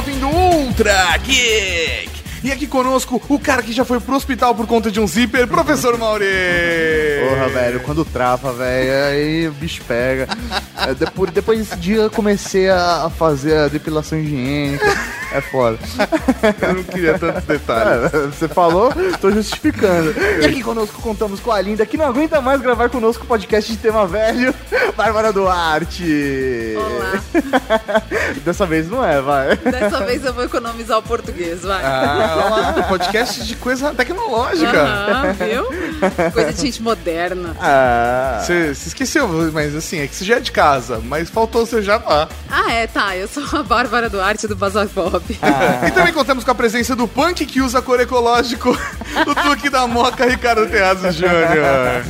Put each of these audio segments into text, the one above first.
ouvindo Ultra Geek. E aqui conosco, o cara que já foi pro hospital por conta de um zíper, professor Mauri. Porra, velho, quando trava, velho, aí o bicho pega. É, depois, depois desse dia eu comecei a fazer a depilação higiênica. É foda. Eu não queria tantos detalhes. É, você falou, tô justificando. E aqui conosco contamos com a Linda, que não aguenta mais gravar conosco o podcast de tema velho, Bárbara Duarte. Olá. Dessa vez não é, vai. Dessa vez eu vou economizar o português, vai. Ah, olha lá, podcast de coisa tecnológica. Aham, viu? Coisa de gente moderna. Ah, Você esqueceu, mas assim, é que você já é de casa, mas faltou o seu jabá. Ah, é, tá. Eu sou a Bárbara Duarte do Bazar Bob. E também contamos com a presença do punk que usa cor ecológico, o Tuque da Moca, Ricardo Teazo Júnior.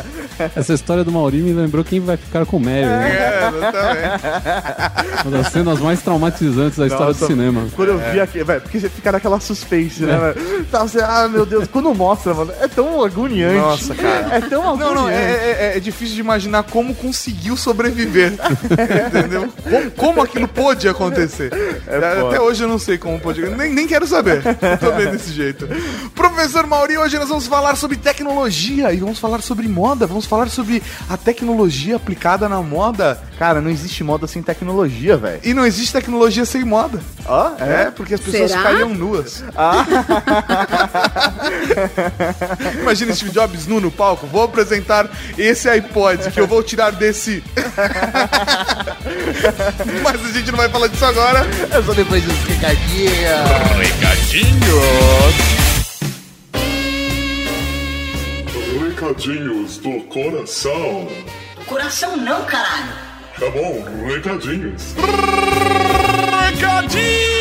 Essa história do Mauri me lembrou quem vai ficar com o Mary, né? É, exatamente. Uma das cenas mais traumatizantes da história Nossa, do cinema. Quando eu vi aqui, velho, porque você fica naquela suspense, né, velho? Tá, você, ah, meu Deus, quando mostra, mano, é tão agoniante. Nossa, cara. É tão agoniante. Não, não, é, é- é difícil de imaginar como conseguiu sobreviver. Entendeu? Como, como aquilo pôde acontecer. foda. Até hoje eu não sei como pôde. Nem, nem quero saber. Tô bem desse jeito. Professor Mauri, hoje nós vamos falar sobre tecnologia e vamos falar sobre moda. Vamos falar sobre a tecnologia aplicada na moda. Cara, não existe moda sem tecnologia, velho. E não existe tecnologia sem moda. Ó, É, porque as pessoas Será? ficariam nuas. Imagina Steve Jobs nu no palco. Vou apresentar esse iPod que eu vou tirar desse. Mas a gente não vai falar disso agora. É só depois dos recadinhos. Recadinhos do coração. Coração não, caralho. Tá bom, recadinhos. Recadinhos,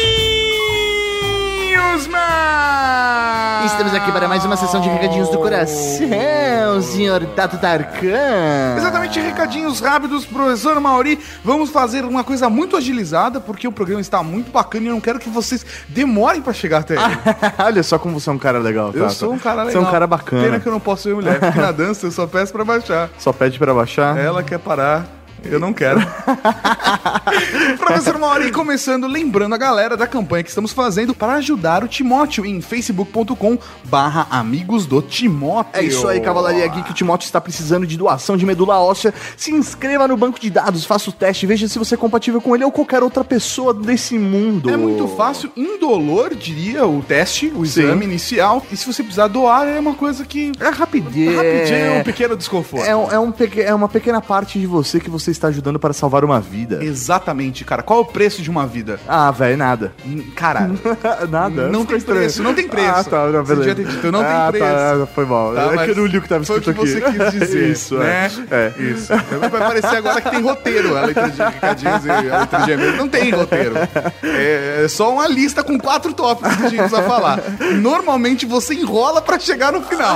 Estamos aqui para mais uma sessão de recadinhos do coração, senhor Tato Tarkan. Exatamente, recadinhos rápidos, professor Mauri. Vamos fazer uma coisa muito agilizada, porque o programa está muito bacana e eu não quero que vocês demorem para chegar até ele. Olha só como você é um cara legal, Eu Tato. sou um cara legal. Você é um cara bacana. Pena que eu não posso ser mulher, porque na dança eu só peço pra baixar. Só pede pra baixar. Ela quer parar. Eu não quero. Professor Mauri, começando, lembrando a galera da campanha que estamos fazendo para ajudar o Timóteo em facebook.com barra amigos do Timóteo. É isso aí, Cavalaria Geek. O Timóteo está precisando de doação de medula óssea. Se inscreva no banco de dados, faça o teste, veja se você é compatível com ele ou qualquer outra pessoa desse mundo. É muito fácil, indolor, diria, o teste, o Sim. exame inicial. E se você precisar doar, é uma coisa que... É rapidinho. Rapidinho, é um pequeno desconforto. É, um- é, um é uma pequena parte de você que você está ajudando para salvar uma vida. Exatamente, cara. Qual é o preço de uma vida? Ah, velho, nada. Cara, nada. Não tem estranho. preço, não tem preço. Ah, tá, não, Você beleza. devia ter dito, não tem ah, preço. Tá, foi mal. Tá, é que eu não li o que estava Foi o escrito que aqui. você quis dizer, Isso, né? é. é. Isso. Vai parecer agora que tem roteiro a letra de recadinhos e a letra de e-mail. Não tem roteiro. É, é só uma lista com quatro tópicos que a gente precisa falar. Normalmente você enrola pra chegar no final.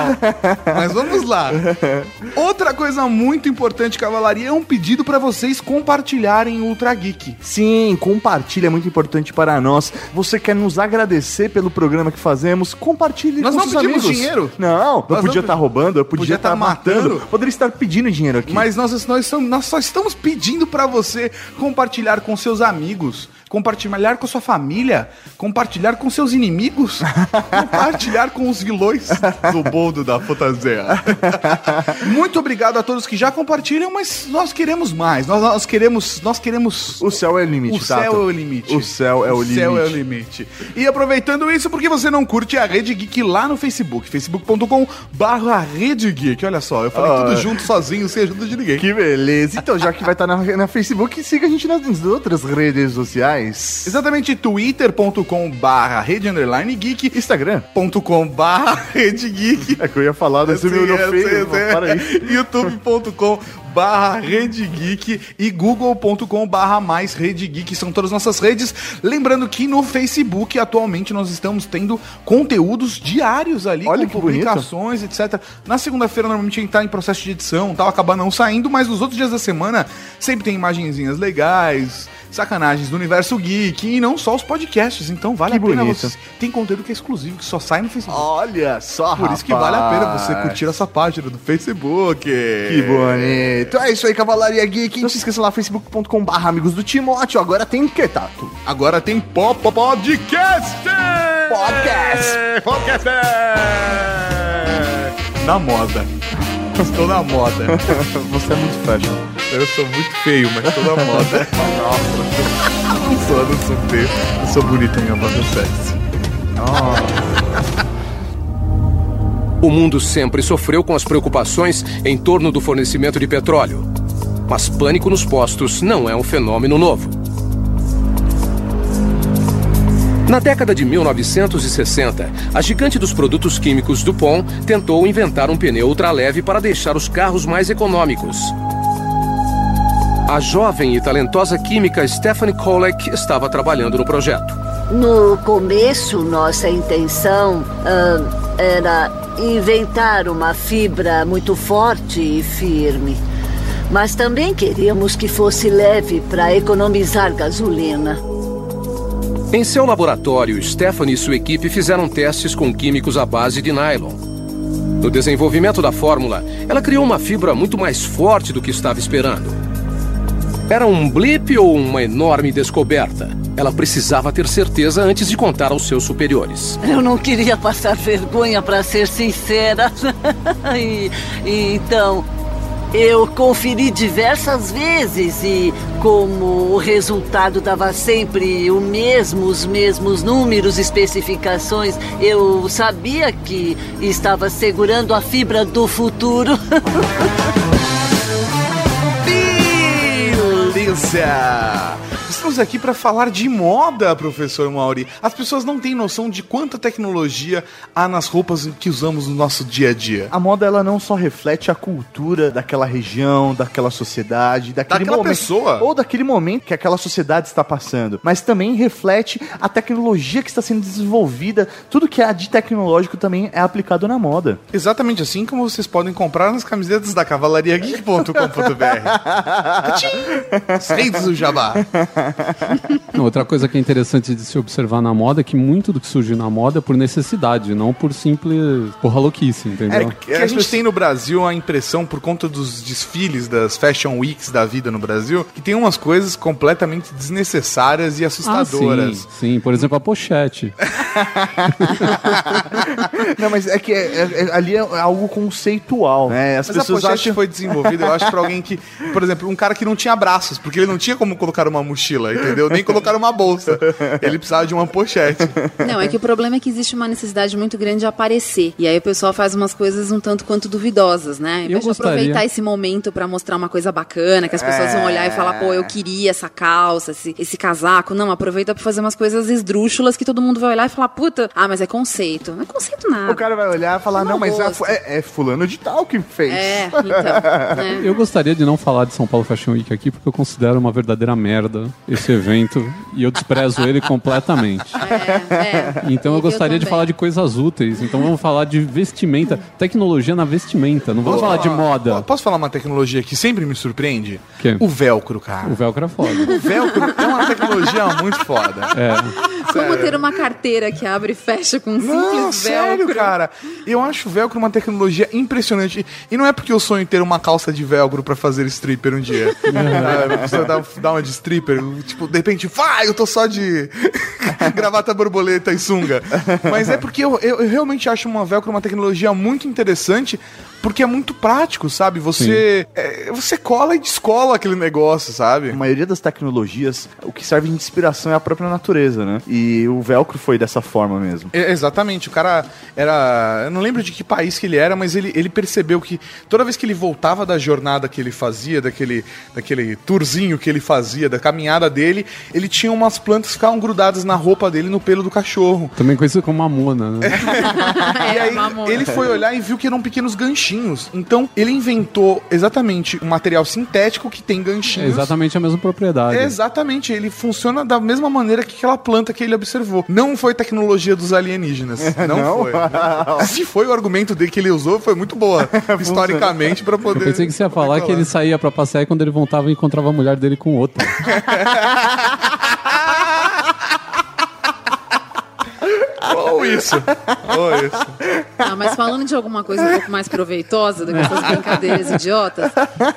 Mas vamos lá. Outra coisa muito importante, Cavalaria, é um pedido pra vocês compartilharem o Ultra Geek. Sim, compartilha, é muito importante para nós. Você quer nos agradecer pelo programa que fazemos? Compartilhe Nós com não seus pedimos amigos. dinheiro. Não, eu Nós podia não estar roubando, eu podia estar tá matando. matando. Poderia estar pedindo dinheiro aqui. Mas nós, nós, nós só estamos pedindo pra você compartilhar com seus amigos, compartilhar com sua família, compartilhar com seus inimigos, compartilhar com os vilões do boldo da fantasia. Muito obrigado a todos que já compartilham, mas nós queremos mais. Nós, nós queremos, nós queremos o céu é o limite, o céu Tato. é o limite. O céu é o limite. céu é o limite. E aproveitando isso, porque você não curte a Rede Geek lá no Facebook, facebook.com barra Rede Geek. Olha só, eu falei Ah. tudo junto, sozinho, sem ajuda de ninguém. Que beleza. Então, já que vai estar na, na Facebook, siga a gente nas outras redes sociais. Exatamente, twitter.com barra rede underline geek, Instagram. barra rede geek. É que eu ia falar, daí você me olhou feio. Para aí. youtube.com barra Rede Geek e google.com barra mais Rede Geek, são todas as nossas redes. Lembrando que no Facebook, atualmente, nós estamos tendo conteúdos diários ali, Olha com que bonito. publicações, etc. Na segunda-feira, normalmente, a gente tá em processo de edição, tal, acaba não saindo, mas nos outros dias da semana sempre tem imagenzinhas legais, sacanagens do universo geek e não só os podcasts. Então vale Que a pena bonito. você. Tem conteúdo que é exclusivo, que só sai no Facebook. Olha só, Por isso que vale a pena você curtir essa página do Facebook. Que bonito. É isso aí, Cavalaria Geek. Não se esqueça lá, facebook.com barra amigos do Timóteo. Agora tem o que, Tato? Agora tem Pop Podcast! Podcast! Podcast! Na moda. Estou na moda. Você é muito fashion. Eu sou muito feio, mas estou na moda. Nossa. Não sou, não sou feio. Eu sou bonito, minha voz é sexy. O mundo sempre sofreu com as preocupações em torno do fornecimento de petróleo. Mas pânico nos postos não é um fenômeno novo. Na década de 1960, a gigante dos produtos químicos DuPont tentou inventar um pneu ultraleve para deixar os carros mais econômicos. A jovem e talentosa química Stephanie Kolek estava trabalhando no projeto. No começo, nossa intenção ah, era inventar uma fibra muito forte e firme. Mas também queríamos que fosse leve para economizar gasolina. Em seu laboratório, Stephanie e sua equipe fizeram testes com químicos à base de nylon. No desenvolvimento da fórmula, ela criou uma fibra muito mais forte do que estava esperando. Era um blip ou uma enorme descoberta? Ela precisava ter certeza antes de contar aos seus superiores. Eu não queria passar vergonha, para ser sincera. e, e então, eu conferi diversas vezes e, como o resultado dava sempre o mesmo, os mesmos números, especificações, eu sabia que estava segurando a fibra do futuro. Delícia! Estamos aqui para falar de moda, professor Mauri. As pessoas não têm noção de quanta tecnologia há nas roupas que usamos no nosso dia a dia. A moda, ela não só reflete a cultura daquela região, daquela sociedade, daquele Daquela momento. pessoa. Ou daquele momento que aquela sociedade está passando. Mas também reflete a tecnologia que está sendo desenvolvida. Tudo que há de tecnológico também é aplicado na moda. Exatamente assim como vocês podem comprar nas camisetas da cavalariageek.com.br. Reis do Jabá. Outra coisa que é interessante de se observar na moda é que muito do que surge na moda é por necessidade, não por simples porra louquice, entendeu? Que a gente tem no Brasil a impressão, por conta dos desfiles das Fashion Weeks da vida no Brasil, que tem umas coisas completamente desnecessárias e Ah, assustadoras. sim, sim, por exemplo, a pochete. Não, mas é que é- é- é- ali é algo conceitual, né? As Mas a pessoas pochete acham... foi desenvolvida, eu acho, pra alguém que, por exemplo, um cara que não tinha braços, porque ele não tinha como colocar uma mochila, entendeu? Nem colocar uma bolsa. Ele precisava de uma pochete. Não, é que o problema é que existe uma necessidade muito grande de aparecer. E aí o pessoal faz umas coisas um tanto quanto duvidosas, né? Em vez de aproveitar esse momento pra mostrar uma coisa bacana, que as pessoas vão olhar e falar, pô, É. eu queria essa calça, esse, esse casaco. Não, aproveita pra fazer umas coisas esdrúxulas que todo mundo vai olhar e falar, puta, ah, mas é conceito. Não é conceito nada. O cara vai olhar e falar, Uma não, mas é, é- é fulano de tal que fez. É, então. né? Eu gostaria de não falar de São Paulo Fashion Week aqui porque eu considero uma verdadeira merda esse evento e eu desprezo ele completamente. É, é. Então eu gostaria de também. falar de coisas úteis. Então vamos falar de vestimenta, tecnologia na vestimenta. Não vamos falar de moda. Posso falar uma tecnologia que sempre me surpreende? Que? O velcro, cara. O velcro é foda. O velcro é uma tecnologia muito foda. É. Como ter uma carteira que abre e fecha com um simples Não, sério, velcro. cara. Eu acho o velcro uma tecnologia impressionante. E não é porque eu sonho ter uma calça de velcro pra fazer stripper um dia. Ah, Você dá, dá uma de stripper, tipo, de repente, vai, eu tô só de gravata borboleta e sunga. Mas é porque eu, eu, eu realmente acho uma velcro uma tecnologia muito interessante, porque é muito prático, sabe? Você, é, você cola e descola aquele negócio, sabe? A maioria das tecnologias, o que serve de inspiração é a própria natureza, né? E o velcro foi dessa forma mesmo. É, exatamente, o cara era. Eu não lembro de que país que ele era, mas ele, ele percebeu que toda vez que ele voltava da jornada que ele fazia, daquele, daquele tourzinho que ele fazia, da caminhada dele, ele tinha umas plantas que ficavam grudadas na roupa dele, no pelo do cachorro. Também conhecido como mamona, né? e É, aí mamona. ele foi olhar e viu que eram pequenos ganchinhos ganchinhos. Então, ele inventou exatamente um material sintético que tem É ganchinhos. exatamente a mesma propriedade. Exatamente, ele funciona da mesma maneira que aquela planta que ele observou. Não foi tecnologia dos alienígenas. Não, Não? foi. Se foi o argumento dele que ele usou, foi muito boa, historicamente, pra poder. Eu pensei que você ia falar que ele saía pra passear e quando ele voltava encontrava a mulher dele com outra. Ou isso. Ou isso. Ah, mas falando de alguma coisa um pouco mais proveitosa do que essas brincadeiras idiotas,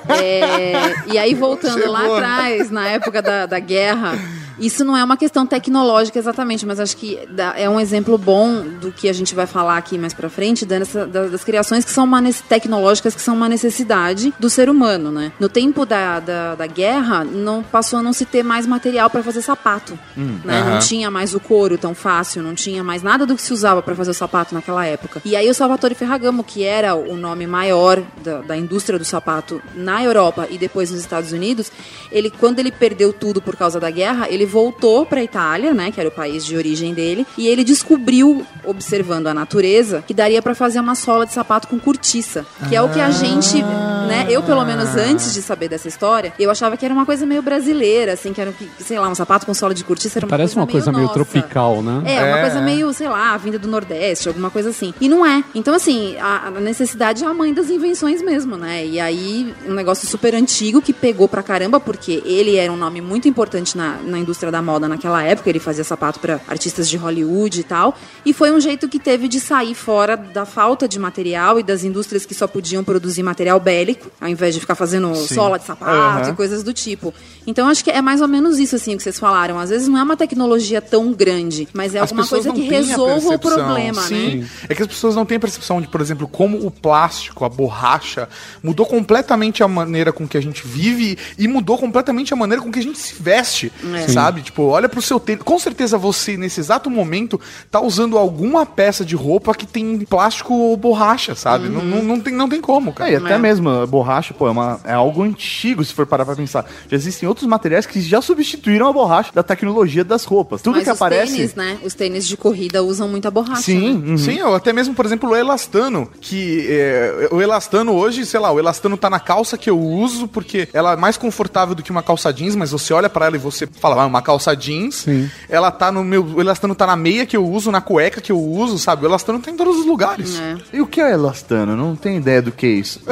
é, e aí voltando lá Chegou. atrás, na época da, da guerra, isso não é uma questão tecnológica exatamente, mas acho que é um exemplo bom do que a gente vai falar aqui mais pra frente, dessa, das criações que são uma, tecnológicas que são uma necessidade do ser humano, né? No tempo da, da, da guerra, não passou a não se ter mais material para fazer sapato, né? Não tinha mais o couro tão fácil, não tinha mais nada do que se usava para fazer o sapato naquela época. E aí o Salvatore Ferragamo, que era o nome maior da, da indústria do sapato na Europa e depois nos Estados Unidos, ele quando ele perdeu tudo por causa da guerra, ele voltou para Itália, né, que era o país de origem dele, e ele descobriu, observando a natureza, que daria para fazer uma sola de sapato com cortiça, que é o que a gente, né, eu pelo menos antes de saber dessa história, eu achava que era uma coisa meio brasileira, assim, que era, sei lá, um sapato com sola de cortiça era uma Parece uma coisa meio nossa. tropical, né? É, uma É. coisa meio, sei lá, vinda do Nordeste, alguma coisa assim. E não é. Então, assim, a, a necessidade é a mãe das invenções mesmo, né? E aí, um negócio super antigo que pegou pra caramba, porque ele era um nome muito importante na, na indústria da moda naquela época. Ele fazia sapato pra artistas de Hollywood e tal. E foi um jeito que teve de sair fora da falta de material e das indústrias que só podiam produzir material bélico, ao invés de ficar fazendo sola de sapato Aham. e coisas do tipo. Então, acho que é mais ou menos isso, assim, o que vocês falaram. Às vezes não é uma tecnologia tão grande, mas é As alguma coisa que resolva o problema, Sim. né? É que as pessoas não têm percepção de, por exemplo, como o plástico, a borracha, mudou completamente a maneira com que a gente vive e mudou completamente a maneira com que a gente se veste, É. sabe? Tipo, olha pro seu tênis. Com certeza você, nesse exato momento, tá usando alguma peça de roupa que tem plástico ou borracha, sabe? Não, não, não tem, não tem como, É, cara. e até É. mesmo a borracha, pô, é, uma- é algo antigo, se for parar pra pensar. Já existem outros materiais que já substituíram a borracha da tecnologia das roupas. Tudo Mas que os aparece. tênis, né? Os tênis de corrida usam muita borracha. Sim, né? uhum. Sim, ou até mesmo, por exemplo, o elastano, que é, o elastano hoje, sei lá, o elastano tá na calça que eu uso porque ela é mais confortável do que uma calça jeans, mas você olha pra ela e você fala, ah, uma calça jeans, Sim. ela tá no meu, o elastano tá na meia que eu uso, na cueca que eu uso, sabe? O elastano tá em todos os lugares. É. E o que é elastano? Não tenho ideia do que é isso.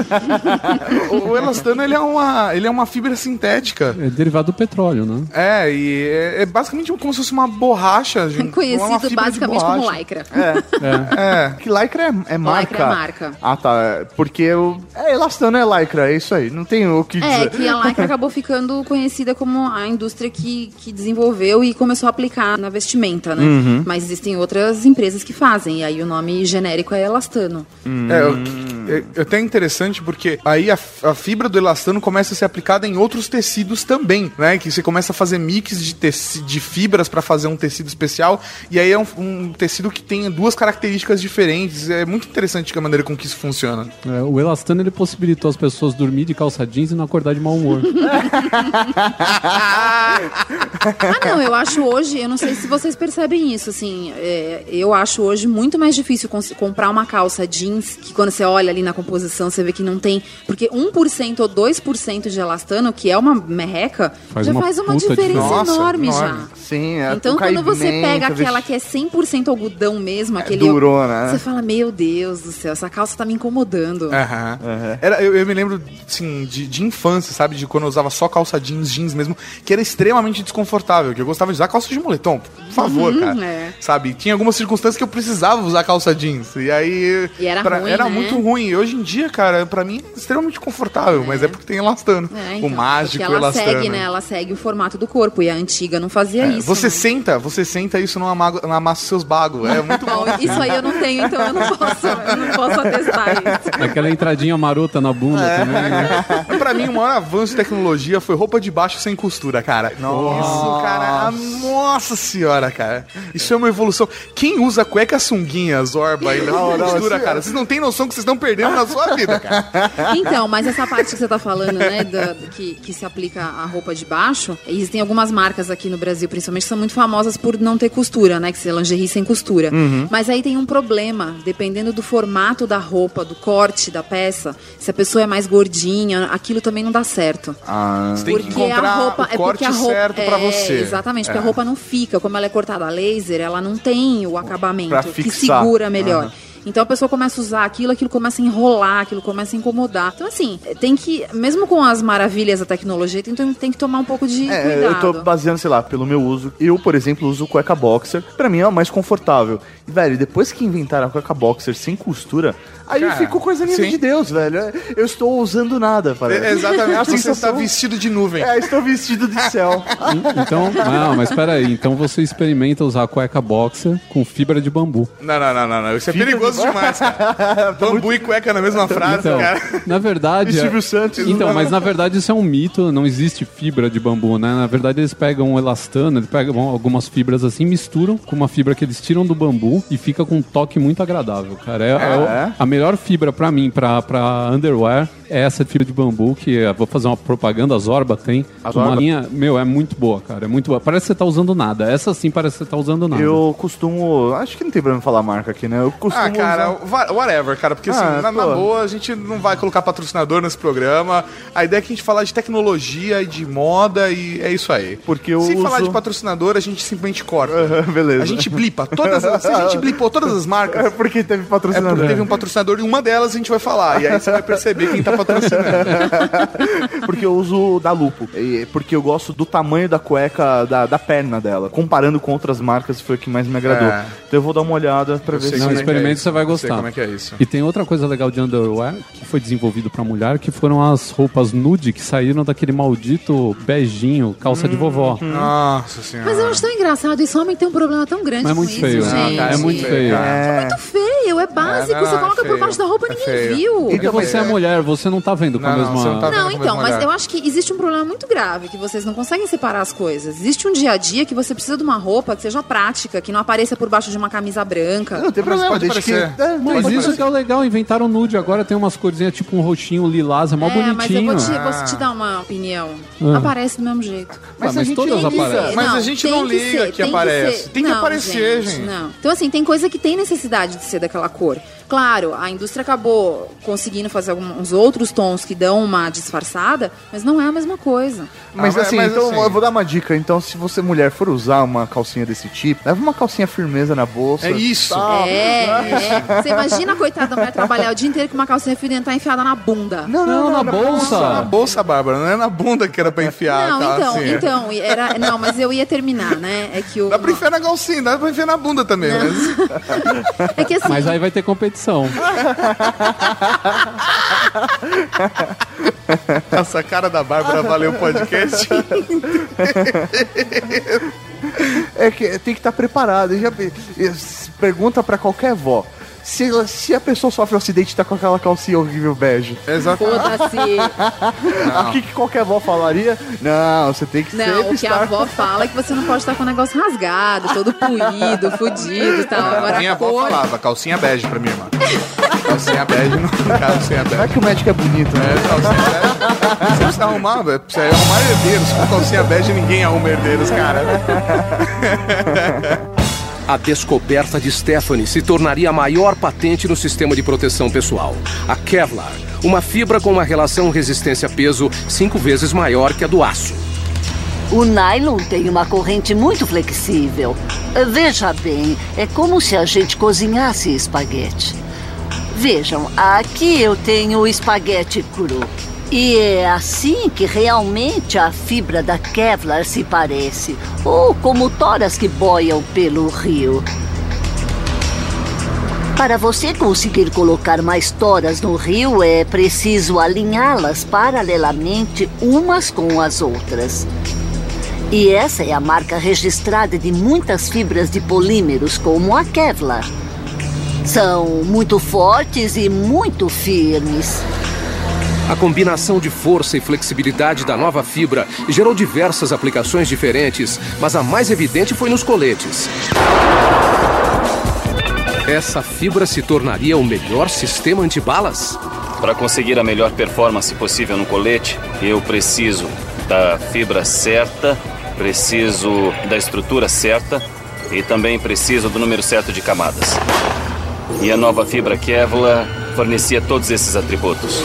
O, o elastano, ele é uma, ele é uma fibra sintética. É derivado do petróleo, né? É, e é, é basicamente como se fosse uma borracha. gente, uma Conhecido de basicamente como lycra. É. Que lycra é, é marca. é marca. Ah, tá. é Porque o. É, elastano é lycra, é isso aí. Não tem o que É, dizer. que a lycra acabou ficando conhecida como a indústria que, que desenvolveu e começou a aplicar na vestimenta, né? Uhum. Mas existem outras empresas que fazem, e aí o nome genérico é elastano. É, o- é, é até interessante porque aí a, a fibra do elastano começa a ser aplicada em outros tecidos também, né? Que você começa a fazer mix de, teci, de fibras para fazer um tecido especial e aí é um, um tecido que tem duas características diferentes. É muito interessante a maneira com que isso funciona. É, o elastano ele possibilitou as pessoas dormir de calça jeans e não acordar de mau humor. Ah, não, eu acho hoje, eu não sei se vocês percebem isso, assim, é, eu acho hoje muito mais difícil comprar uma calça jeans, que quando você olha ali na composição, você vê que não tem, porque 1% ou 2% de elastano, que é uma merreca, Faz já uma faz uma diferença diferença. Nossa, enorme, enorme. já. Sim, é Então, quando você pega aquela que é 100% algodão mesmo, aquele. durona, né? Você fala, meu Deus do céu, essa calça tá me incomodando. Aham. Era, eu, eu me lembro, assim, de, de infância, sabe? De quando eu usava só calça jeans, jeans mesmo, que era extremamente desconfortável, que eu gostava de usar calça de moletom, por favor, cara. é. Sabe? Tinha algumas circunstâncias que eu precisava usar calça jeans, e aí... E era ruim, Era né? muito ruim, e hoje em dia, cara, pra mim é extremamente confortável, mas é porque tem elastano. É, o então, mágico porque ela elastano. segue, né? Ela segue o formato do corpo. E a antiga não fazia É, isso. você né? senta, você senta isso não amaga, não amassa os seus bagos. É muito bom. Isso aí eu não tenho, então eu não posso, eu não posso atestar isso. Aquela entradinha marota na bunda também, né? pra mim, o maior avanço de tecnologia foi roupa de baixo sem costura, cara. Isso, cara. ah, Nossa senhora, cara. Isso é uma evolução. Quem usa cueca sunguinha, zorba e não, assim, cara? Vocês não têm noção que vocês estão perdendo na sua vida, cara. Então, mas essa parte que você tá falando, né, da- que, que se aplica à roupa de baixo, existem algumas marcas aqui no Brasil, principalmente, que são muito famosas por não ter costura, né, que se lingerie sem costura. Mas aí tem um problema, dependendo do formato da roupa, do corte da peça, se a pessoa é mais gordinha, aquilo também não dá certo. Ah, Você tem que porque encontrar a roupa o é porque corte a roupa certo pra é, você. Exatamente, porque É. a roupa não fica, como ela é cortada a laser, ela não tem o acabamento que segura melhor. Então a pessoa começa a usar aquilo, aquilo começa a enrolar, aquilo começa a incomodar. Então, assim, tem que, mesmo com as maravilhas da tecnologia, tem, tem que tomar um pouco de É, cuidado. eu tô baseando, sei lá, pelo meu uso. Eu, por exemplo, uso cueca boxer. Pra mim é o mais confortável. E, velho, depois que inventaram a cueca boxer sem costura, aí Cara, ficou coisa linda sim. de Deus, velho. Eu estou usando nada, parece. É, Exatamente, É a você está vestido de nuvem. É, estou vestido de céu. Então, não, mas peraí. Então você experimenta usar cueca boxer com fibra de bambu. Não, não, não, não, não. Isso é perigoso demais, cara. Bambu e cueca na mesma frase, Então, cara. na verdade. É- Silvio Santos. Então, mas na verdade isso é um mito, não existe fibra de bambu, né? Na verdade eles pegam um elastano, eles pegam algumas fibras assim, misturam com uma fibra que eles tiram do bambu e fica com um toque muito agradável, cara. É, é o- é? a melhor fibra pra mim, pra, pra underwear, é essa fibra de bambu, que eu vou fazer uma propaganda, a Zorba tem. A uma Zorba? linha, meu, é muito boa, cara, é muito boa. Parece que você tá usando nada, essa sim parece que você tá usando nada. Eu costumo. Acho que não tem problema falar marca aqui, né? Eu costumo. Ah, cara, usar- whatever, cara, porque assim, Ah, na, na pô. boa, a gente não vai colocar patrocinador nesse programa. A ideia é que a gente falar de tecnologia e de moda e é isso aí. Porque eu Se falar uso- de patrocinador, a gente simplesmente corta. Beleza. A gente blipa todas as, se a gente blipou todas as É marcas, porque teve é patrocinador. porque teve um patrocinador e uma delas a gente vai falar. E aí você vai perceber quem tá patrocinando. porque eu uso da Lupo. E- Porque eu gosto do tamanho da cueca, da, da perna dela. Comparando com outras marcas, foi o que mais me agradou. É. Então eu vou dar uma olhada pra ver sei se. Não, é que é experimente, isso. você vai Eu sei gostar. como é que é isso. E tem outra coisa legal de underwear que foi desenvolvido pra mulher, que foram as roupas nude que saíram daquele maldito beijinho, calça de vovó. Nossa senhora. Mas eu acho tão engraçado, isso homem tem um problema tão grande Mas é com muito isso, feio. gente. cara, é muito feio. É. Muito feio, é básico, É, não, você não, coloca é por baixo da roupa, É ninguém feio. viu. Porque você é mulher, você não tá vendo com a Não, não, mesma. você não tá Não, então, mas mulher. eu acho que existe um problema muito grave, que vocês não conseguem separar as coisas. Existe um dia a dia que você precisa de uma roupa que seja prática, que não apareça por baixo de uma camisa branca. Não tem problema, pode desde que. É, Mas pode isso que é o legal, inventaram nude. Agora tem umas corzinhas tipo um roxinho lilás, é mó é, mas eu bonitinho. vou te, vou te dar uma opinião. Ah. Aparece do mesmo jeito. Mas, a mas gente todas aparecem. Mas a gente não liga que aparece. Tem que aparecer, gente. Não. Então, assim, tem coisa que tem necessidade de ser daquela cor. Claro, a indústria acabou conseguindo fazer alguns outros tons que dão uma disfarçada, mas não é a mesma coisa. Mas Ah, mas- assim, mas então assim- eu vou dar uma dica. Então, se você mulher for usar uma calcinha desse tipo, leva uma calcinha firmeza na bolsa. É isso. tal. É, é. Você imagina a coitada da mulher trabalhar o dia inteiro com uma calcinha fio dental enfiada na bunda. Não, Não, na Na bolsa. bolsa, Bárbara, não é na bunda que era pra enfiar Não, a então, então, era, não, mas eu ia terminar, né? É que o Dá pra enfiar na calcinha, dá pra enfiar na bunda também. Mas... é que assim, Mas aí vai ter competição. Essa cara da Bárbara valeu o podcast. É que tem que estar preparado. Já, pergunta pra qualquer vó. Se, se a pessoa sofre um acidente e tá com aquela calcinha horrível bege, Exato. foda-se. o que, que qualquer vó falaria? Não, você tem que Não, sempre o que estar... a avó fala é que você não pode estar com o negócio rasgado, todo puído, fudido e tal. Agora Minha a avó cor... falava, calcinha bege pra minha irmã. calcinha bege, não calcinha Não é bege. que o médico é bonito, né? É, calcinha bege. Você precisa arrumar, velho. Precisa arrumar herdeiros. Com calcinha bege ninguém arruma herdeiros, cara. A descoberta de Stephanie se tornaria a maior patente no sistema de proteção pessoal. A Kevlar, uma fibra com uma relação resistência-peso cinco vezes maior que a do aço. O nylon tem uma corrente muito flexível. Veja bem, é como se a gente cozinhasse espaguete. Vejam, aqui eu tenho o espaguete cru. E é assim que realmente a fibra da Kevlar se parece. Ou como toras que boiam pelo rio. Para você conseguir colocar mais toras no rio, é preciso alinhá-las paralelamente umas com as outras. E essa é a marca registrada de muitas fibras de polímeros, como a Kevlar. São muito fortes e muito firmes. A combinação de força e flexibilidade da nova fibra gerou diversas aplicações diferentes, mas a mais evidente foi nos coletes. Essa fibra se tornaria o melhor sistema antibalas? Para conseguir a melhor performance possível no colete, eu preciso da fibra certa, preciso da estrutura certa e também preciso do número certo de camadas. E a nova fibra Kevlar fornecia todos esses atributos.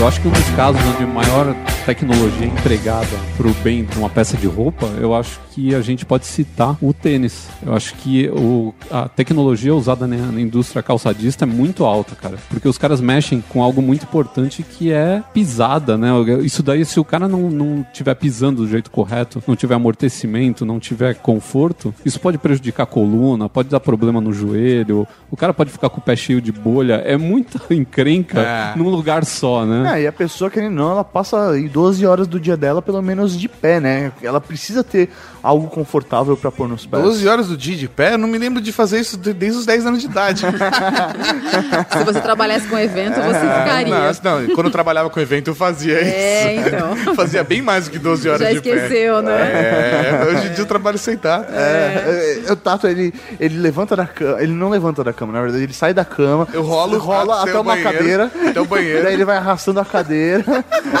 Eu acho que um dos casos onde maior tecnologia empregada para o bem de uma peça de roupa, eu acho que a gente pode citar o tênis. Eu acho que o, a tecnologia usada na, na indústria calçadista é muito alta, cara. Porque os caras mexem com algo muito importante que é pisada, né? Isso daí, se o cara não, não tiver pisando do jeito correto, não tiver amortecimento, não tiver conforto, isso pode prejudicar a coluna, pode dar problema no joelho, o cara pode ficar com o pé cheio de bolha. É muita encrenca É. num lugar só, né? É, e a pessoa, querendo ou não, ela passa aí 12 horas do dia dela, pelo menos de pé, né? Ela precisa ter algo confortável pra pôr nos pés. 12 horas do dia de pé, eu não me lembro de fazer isso de- desde os 10 anos de idade. Se você trabalhasse com evento, você ficaria. É, Não, não, quando eu trabalhava com evento, eu fazia É, isso. então. fazia bem mais do que 12 horas Já de pé. esqueceu, né? É, hoje em dia eu trabalho sentado. É, é, o Tato, ele, ele levanta da cama, ele não levanta da cama, na verdade, ele sai da cama, Eu rolo rola até até uma banheiro, cadeira, até o banheiro. daí ele vai arrastando a cadeira.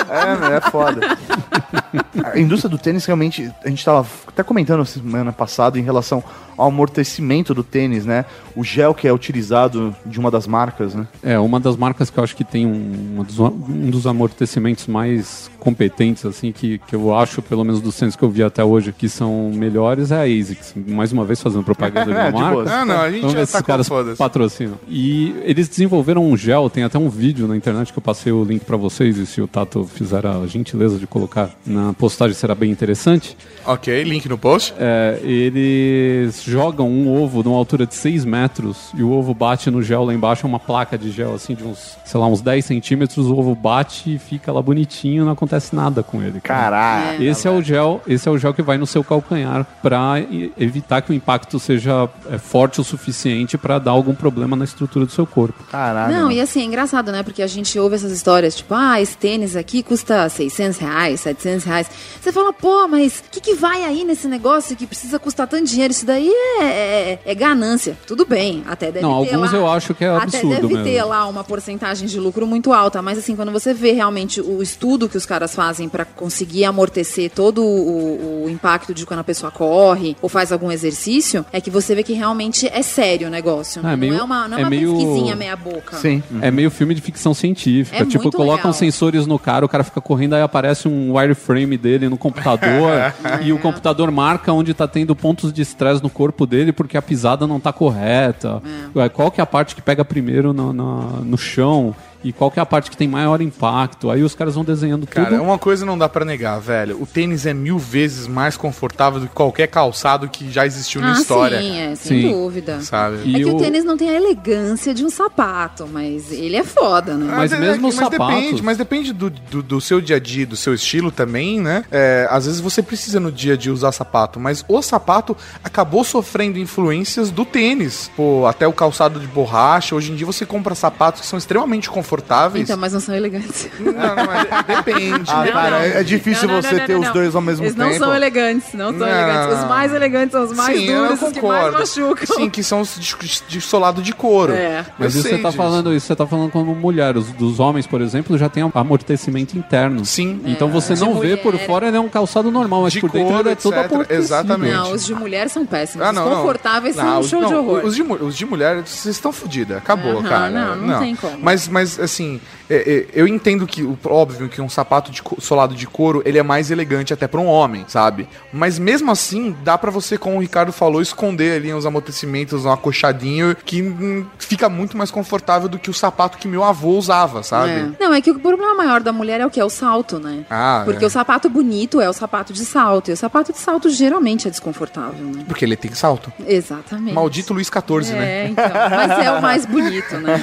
é, meu, é foda. A indústria do tênis realmente, a gente tava até comentando semana passada em relação ao amortecimento do tênis, né? O gel que é utilizado de uma das marcas, né? É, uma das marcas que eu acho que tem um, uma dos, um dos amortecimentos mais competentes, assim, que, que eu acho, pelo menos dos tênis que eu vi até hoje, que são melhores, é a ASICS. Mais uma vez fazendo propaganda de uma É, de marca. boas. Ah, não, a gente Vamos já ver se tá caras foda-se. patrocinam. E eles desenvolveram um gel, tem até um vídeo na internet que eu passei o link pra vocês, e se o Tato fizer a gentileza de colocar na postagem será bem interessante. Ok, link no post. É, eles jogam um ovo numa altura de 6 metros e o ovo bate no gel lá embaixo, é uma placa de gel assim de uns, sei lá, uns 10 centímetros, o ovo bate e fica lá bonitinho, não acontece nada com ele. cara. Caralho. Esse é o gel, esse é o gel que vai no seu calcanhar para evitar que o impacto seja é, forte o suficiente para dar algum problema na estrutura do seu corpo. Caralho. Não, e assim, é engraçado, né? Porque a gente ouve essas histórias, tipo, ah, esse tênis aqui custa 600 reais, 700 reais. Você fala, pô, mas o que, que vai aí nesse negócio que precisa custar tanto dinheiro? Isso daí é, é- é ganância. Tudo bem, até deve Não, ter alguns lá, eu acho que é Até absurdo deve mesmo. ter lá uma porcentagem de lucro muito alta, mas assim, quando você vê realmente o estudo que os caras fazem para conseguir amortecer todo o, o impacto de quando a pessoa corre ou faz algum exercício, é que você vê que realmente é sério o negócio. Ah, é meio- não é uma, não é é uma meio- pesquisinha meia boca. Sim. É meio filme de ficção científica. É tipo, muito colocam legal. sensores no cara, o cara fica correndo, aí aparece um wireframe dele no computador e o computador marca onde tá tendo pontos de estresse no corpo dele porque a pisada não tá correta. É. Qual que é a parte que pega primeiro no, no, no chão e qual que é a parte que tem maior impacto. Aí os caras vão desenhando Cara, tudo. uma coisa não dá pra negar, velho. O tênis é mil vezes mais confortável do que qualquer calçado que já existiu na Ah, história. sim, é, sem Sim. dúvida. Sabe? E é que o... o- tênis não tem a elegância de um sapato, mas ele é foda, né? Mas é- mesmo é, mas sapatos- depende, mas depende do, do, do seu dia a dia, do seu estilo também, né? É, às vezes você precisa no dia a dia usar sapato, mas o sapato acabou sofrendo influências do tênis. Pô, até o calçado de borracha. Hoje em dia você compra sapatos que são extremamente confortáveis. Então, mas não são elegantes. Não, não, mas depende. Ah, né? cara, é difícil Não, não, você não, não, ter não, os não. dois ao mesmo Eles tempo. não são elegantes, não são Não. elegantes. Os mais elegantes são os mais Sim, eu duros, os que mais concordo. machucam. Sim, que são os de, de solado de couro. É. Mas isso você tá disso. falando, isso você tá falando como mulher. Os dos homens, por exemplo, já tem amortecimento interno. Sim. Então você de não vê por mulher. fora, ele é um calçado normal, mas De por dentro couro, ele é todo etc. amortecido. Exatamente. Não, os de mulher são péssimos. Ah, não, os não. confortáveis Não, são um os- show de não, horror. Os de, mu- os de mulher, vocês estão fodidos. Acabou, cara. não, não tem como. Mas, mas assim, é, é, eu entendo que, óbvio, que um sapato de solado de couro, ele é mais elegante até pra um homem, sabe? Mas mesmo assim, dá pra você, como o Ricardo falou, esconder ali os amortecimentos, um acochadinho, que hum, fica muito mais confortável do que o sapato que meu avô usava, sabe? É. Não, é que o problema maior da mulher é o que? É o salto, né? Ah, Porque é. o sapato bonito é o sapato de salto. E o sapato de salto geralmente é desconfortável, né? Porque ele tem salto. Exatamente. Maldito Luiz XIV, né? É, então. Mas é o mais bonito, né?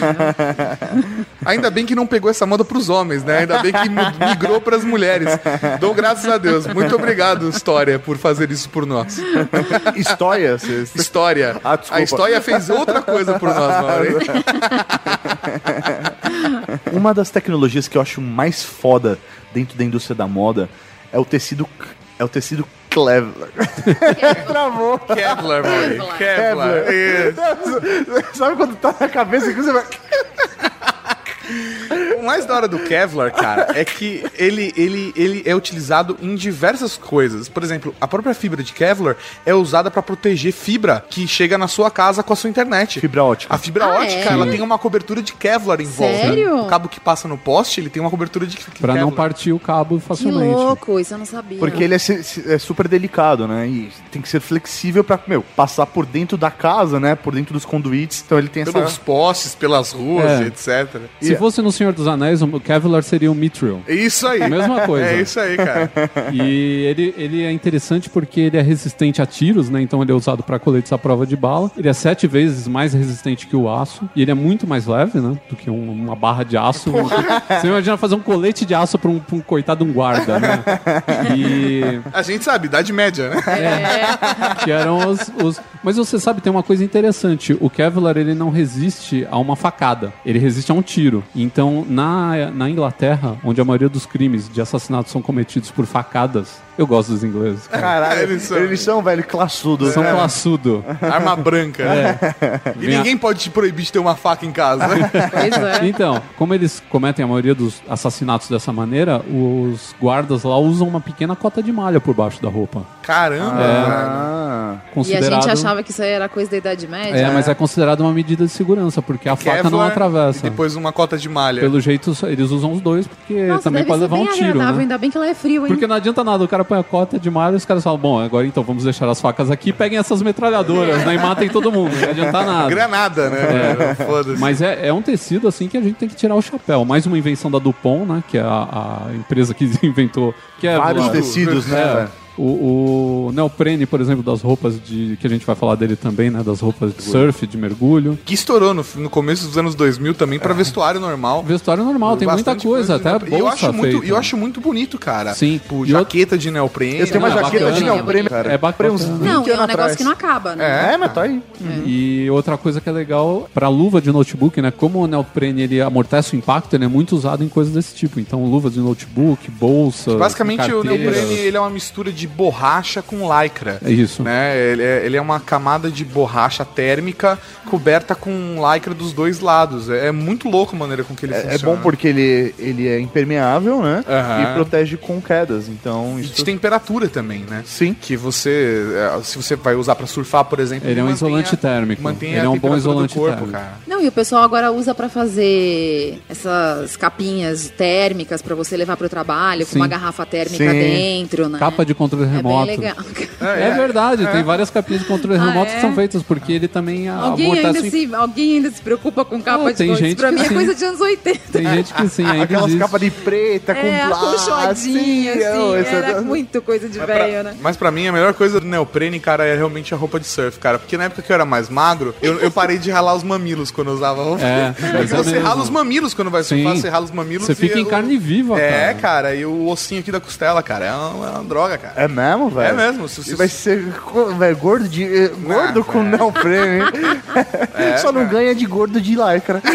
Ainda bem que não pegou essa moda pros homens, né? Ainda bem que migrou pras mulheres. Dou graças a Deus. Muito obrigado, História, por fazer isso por nós. História, vocês... História. Ah, desculpa. a História fez outra coisa por nós, Mauro. Uma das tecnologias que eu acho mais foda dentro da indústria da moda é o tecido é o tecido Clever. Travou. Kevlar, mano. Kevlar. Isso. Sabe quando tá na cabeça que você vai. O mais da hora do Kevlar, cara, é que ele, ele, ele é utilizado em diversas coisas. Por exemplo, a própria fibra de Kevlar é usada pra proteger fibra que chega na sua casa com a sua internet. Fibra ótica. A fibra Ah, ótica, é? ela tem uma cobertura de Kevlar em volta. Sério? O cabo que passa no poste, ele tem uma cobertura de Pra não Kevlar. partir o cabo Que facilmente. louco, isso eu não sabia. Porque ele é, é super delicado, né? E tem que ser flexível pra, meu, passar por dentro da casa, né? Por dentro dos conduítes. Então ele tem essa. Pelos postes, pelas ruas, É. etc. Se fosse no Senhor dos Anéis, o Kevlar seria o Mithril. É isso aí. Mesma coisa. É isso aí, cara. E ele, ele é interessante porque ele é resistente a tiros, né? Então ele é usado para coletes à prova de bala. Ele é sete vezes mais resistente que o aço. E ele é muito mais leve, né? Do que um- uma barra de aço. Você imagina fazer um colete de aço pra um, pra um coitado de um guarda, né? E A gente sabe, idade média, né? que eram os, os- Mas você sabe, tem uma coisa interessante. O Kevlar, ele não resiste a uma facada. Ele resiste a um tiro. Então, na, na Inglaterra, onde a maioria dos crimes de assassinato são cometidos por facadas, eu gosto dos ingleses. cara. Caralho, Eles eles são- são, velho, classudos. São né? classudo. Arma branca. E Vem a- ninguém pode te proibir de ter uma faca em casa. Pois é. Então, como eles cometem a maioria dos assassinatos dessa maneira, os guardas lá usam uma pequena cota de malha por baixo da roupa. Caramba, velho. Ah, E a Considerado... gente achava que isso aí era coisa da Idade Média. É, mas é considerado uma medida de segurança, porque a faca não Kevlar atravessa. E depois uma cota de malha. Pelo jeito, eles usam os dois, porque Nossa, também deve pode ser levar bem um tiro, né? ainda bem que ela é frio, hein? Porque não adianta nada, o cara põe a cota de malha e os caras falam, bom, agora então vamos deixar as facas aqui, peguem essas metralhadoras, né, e matem todo mundo, não adianta nada. Granada, né? Foda-se. Mas é, é um tecido assim que a gente tem que tirar o chapéu. Mais uma invenção da Dupont, né? Que é a, a empresa que inventou. Que é vários tecidos, né? é? O, o neoprene, por exemplo, das roupas de. que a gente vai falar dele também, né? Das roupas de surf, de mergulho. Que estourou no, no começo dos anos 2000 também pra vestuário normal. Vestuário normal, tem muita coisa, de até neoprene. bolsa E eu acho muito, feita. e eu acho muito bonito, cara. Sim. Tipo, E jaqueta de neoprene. Eu tenho uma é jaqueta de bacana. neoprene, cara. É bacana. Uns 20 Não, é um negócio atrás. que não acaba, né? É, mas tá aí. E outra coisa que é legal, pra luva de notebook, né? Como o neoprene ele amortece o impacto, ele é muito usado em coisas desse tipo. Então, luvas de notebook, bolsa. Basicamente, o neoprene ele é uma mistura de borracha com lycra. É isso. Né? Ele, é, ele é uma camada de borracha térmica coberta com lycra dos dois lados. É, é muito louco a maneira com que ele É, funciona. é bom porque ele, ele é impermeável, né? Aham. E protege com quedas. Então, E isso de temperatura também, né? Sim. Que você, é, se você vai usar pra surfar, por exemplo, Ele é um isolante a- térmico. Mantém Ele a é um bom isolante corpo, térmico. cara. Não, e o pessoal agora usa pra fazer essas capinhas térmicas pra você levar pro trabalho, com Sim. uma garrafa térmica Sim. dentro, né? Capa de controle É bem remoto. legal. É, verdade, tem várias capinhas de controle Ah, remoto é? que são feitas, porque ele também Alguém amortece ainda, se, alguém ainda se preocupa com capa Ah, de tem controle? gente Pra mim é sim. coisa de anos 80. Tem gente que sim, ainda Aquelas existe. capas de preta com É, plástico. assim. Era muito coisa de velho, né? Mas pra mim, a melhor coisa do neoprene, cara, é realmente a roupa de surf, cara. Porque na época que eu era mais magro, eu, eu parei de ralar os mamilos quando eu usava roupa. É, mas Porque é você mesmo. rala os mamilos quando vai surfar, Sim. você rala os mamilos Você fica em carne viva, É, cara. cara, e o ossinho aqui da costela, cara, é uma, é uma droga, cara. É mesmo, velho? É mesmo, se você- vai ser velho, gordo de. eh, Gordo com neoprene. Só não ganha de gordo de lycra.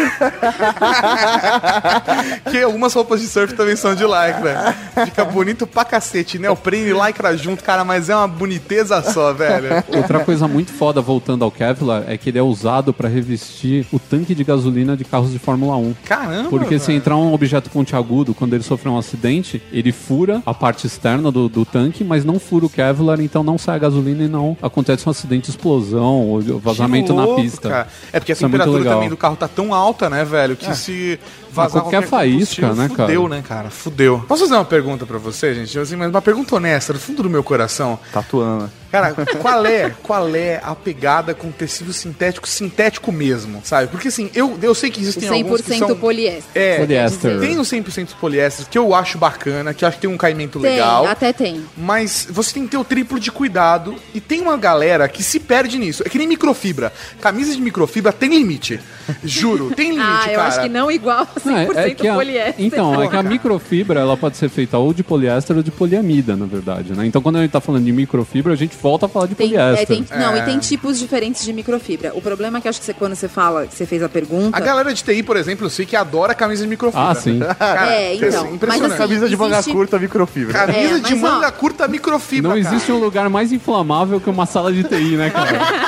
que algumas roupas de surf também são de lycra. Fica bonito pra cacete. Neoprene e lycra junto, cara, mas é uma boniteza só, velho. Outra coisa muito foda, voltando ao Kevlar, é que ele é usado pra revestir o tanque de gasolina de carros de Fórmula 1. Caramba, Porque se velho. entrar um objeto pontiagudo, quando ele sofrer um acidente, ele fura a parte externa do, do tanque, mas não fura o Kevlar, então não sai a gasolina e não acontece um acidente, explosão ou vazamento Que na louco, pista. cara. É porque a Isso é temperatura legal. também do carro tá tão alta, né, velho, que se vazar qualquer faísca, combustível, né, cara? Fudeu, né, cara? Fudeu. Posso fazer uma pergunta pra você, gente? Assim, mas uma pergunta honesta, do fundo do meu coração. Tatuando. Cara, qual é, qual é a pegada com tecido sintético, sintético mesmo, sabe? Porque assim, eu, eu sei que existem alguns que 100% são... poliéster. É, Poliéster. tem os 100% poliéster que eu acho bacana, que eu acho que tem um caimento Tem, legal. até tem. Mas você tem que ter o triplo de cuidado. E tem uma galera que se perde nisso. É que nem microfibra. Camisa de microfibra tem limite. Juro, tem limite, Ah, eu cara. acho que não igual a 100% Não, é- é que a- poliéster. Então, é que a microfibra ela pode ser feita ou de poliéster ou de poliamida, na verdade, né? Então, quando a gente tá falando de microfibra, a gente volta a falar de Tem, poliéster. é, tem- Não, e tem tipos diferentes de microfibra. O problema é que acho que você, quando você fala, que você fez a pergunta. A galera de TI, por exemplo, eu sei que adora camisa de microfibra. Ah, sim. Cara, É, então, assim, impressionante. mas assim, Camisa de manga existe- curta, microfibra. Camisa É, de manga ó, curta microfibra, Não cara. existe um lugar mais inflamável que uma sala de TI, né, cara?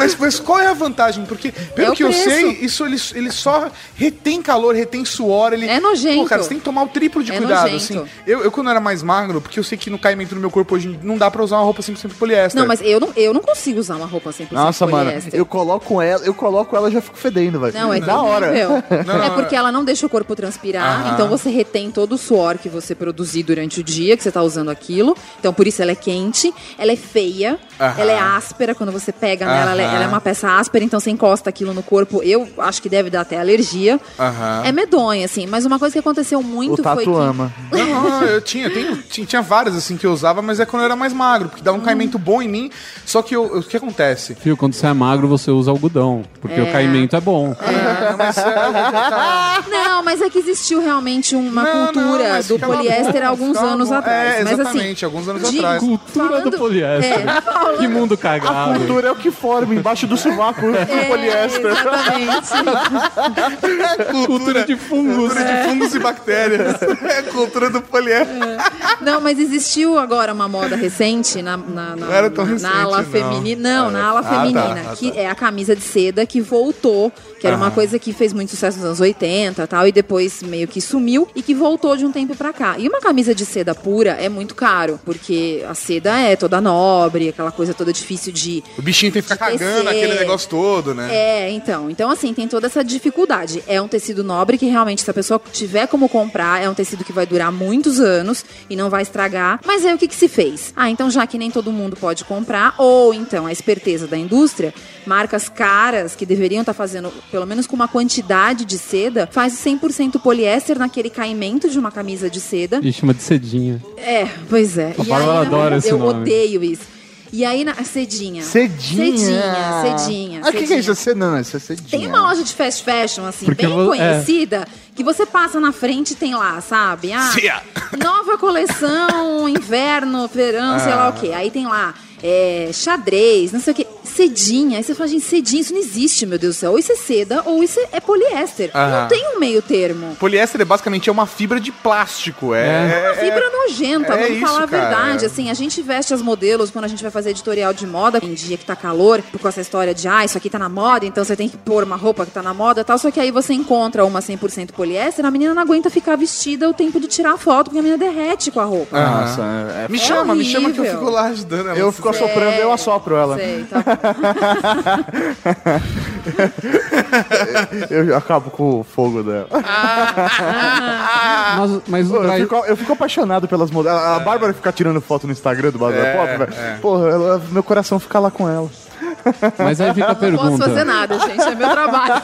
Mas, mas qual é a vantagem? Porque, pelo É que eu preço. sei, isso ele, ele só retém calor, retém suor. Ele... É nojento. Pô, cara, você tem que tomar o triplo de É cuidado, nojento. assim. Eu, eu, quando era mais magro, porque eu sei que no caimento do meu corpo hoje não dá pra usar uma roupa 100% poliéster. Não, mas eu não, eu não consigo usar uma roupa 100% Nossa, mano, poliéster. eu coloco ela, eu coloco ela e já fico fedendo, velho. Não, é da hora. terrível. Não, é porque ela não deixa o corpo transpirar, Aham. então você retém todo o suor que você produzir durante o dia que você tá usando aquilo. Então por isso ela é quente, ela é feia, Aham. ela é áspera quando você pega nela, ela é. Ela é uma peça áspera, então você encosta aquilo no corpo, eu acho que deve dar até alergia. Aham. É medonha, assim, mas uma coisa que aconteceu muito O foi que... ama. Não, não, eu tinha, tenho, tinha, tinha várias assim que eu usava, mas é quando eu era mais magro, porque dava um caimento bom em mim. Só que eu- eu- o que acontece? Fio, quando você é magro, você usa algodão, porque É. o caimento é bom. Ah, mas, é, tá- Não, mas é que existiu realmente uma Não, cultura mas do ficava poliéster bom, há alguns ficava anos bom. atrás. É, mas exatamente, assim, alguns anos de- atrás. Cultura falando- do poliéster. É, falando- Que mundo A cagado. cultura é o que forma embaixo do sovaco o É, poliéster. Exatamente. Cultura de fungos. Cultura de fungos e bactérias. É a cultura do poliéster. Não, mas existiu agora uma moda recente na, na, na, Não era tão na- recente, na ala não. feminina. Não, na ala Ah, tá, feminina. ah, que tá. é a camisa de seda que voltou, que era uma coisa que fez muito sucesso nos anos 80 e tal, e depois meio que sumiu e que voltou de um tempo pra cá. E uma camisa de seda pura é muito caro, porque a seda é toda nobre, aquela coisa toda difícil de O bichinho tem que ficar cagando aquele negócio todo, né? É, então. Então, assim, tem toda essa dificuldade. É um tecido nobre que realmente, se a pessoa tiver como comprar, é um tecido que vai durar muitos anos e não vai estragar. Mas aí o que, que se fez? Ah, então já que nem todo mundo pode comprar, ou então a esperteza da indústria, marcas caras que deveriam estar fazendo, pelo menos com uma quantidade de seda, faz 100% poliéster naquele caimento de uma camisa de seda. E chama de cedinha. É, pois é. A E Bárbara aí, adora esse eu nome. odeio isso. E aí, na, cedinha. Cedinha. Cedinha, cedinha. Ah, o que, que é isso? Cê- Não, isso é cedinha. Tem uma loja de fast fashion, assim, Porque bem vo- é. conhecida, que você passa na frente e tem lá, sabe? Ah, Cia. nova coleção, inverno, verão, sei Ah. lá o quê. Aí tem lá, é, xadrez, não sei o quê. Cedinha. Aí você fala, gente, cedinha, isso não existe, meu Deus do céu. Ou isso é seda, ou isso é poliéster. Aham. Não tem um meio termo. Poliéster é basicamente é uma fibra de plástico. É, É. Uma fibra nojenta, é vamos isso, falar a cara. verdade. Assim, a gente veste as modelos quando a gente vai fazer editorial de moda, em dia que tá calor, por causa dessa história de, ah, isso aqui tá na moda, então você tem que pôr uma roupa que tá na moda e tal. Só que aí você encontra uma 100% poliéster, a menina não aguenta ficar vestida o tempo de tirar a foto, porque a menina derrete com a roupa. Nossa, é- Me chama, me chama que eu horrível. fico lá ajudando ela. eu fico assoprando, eu assopro ela. Sei, tá bom. Eu acabo com o fogo dela. Mas, mas o Pô, eu, fico, eu fico apaixonado pelas modelos. A Bárbara fica tirando foto no Instagram do Bárbara É, Pop, velho. é. Porra, ela- meu coração fica lá com ela. mas aí fica a Não posso pergunta. fazer nada, gente, é meu trabalho.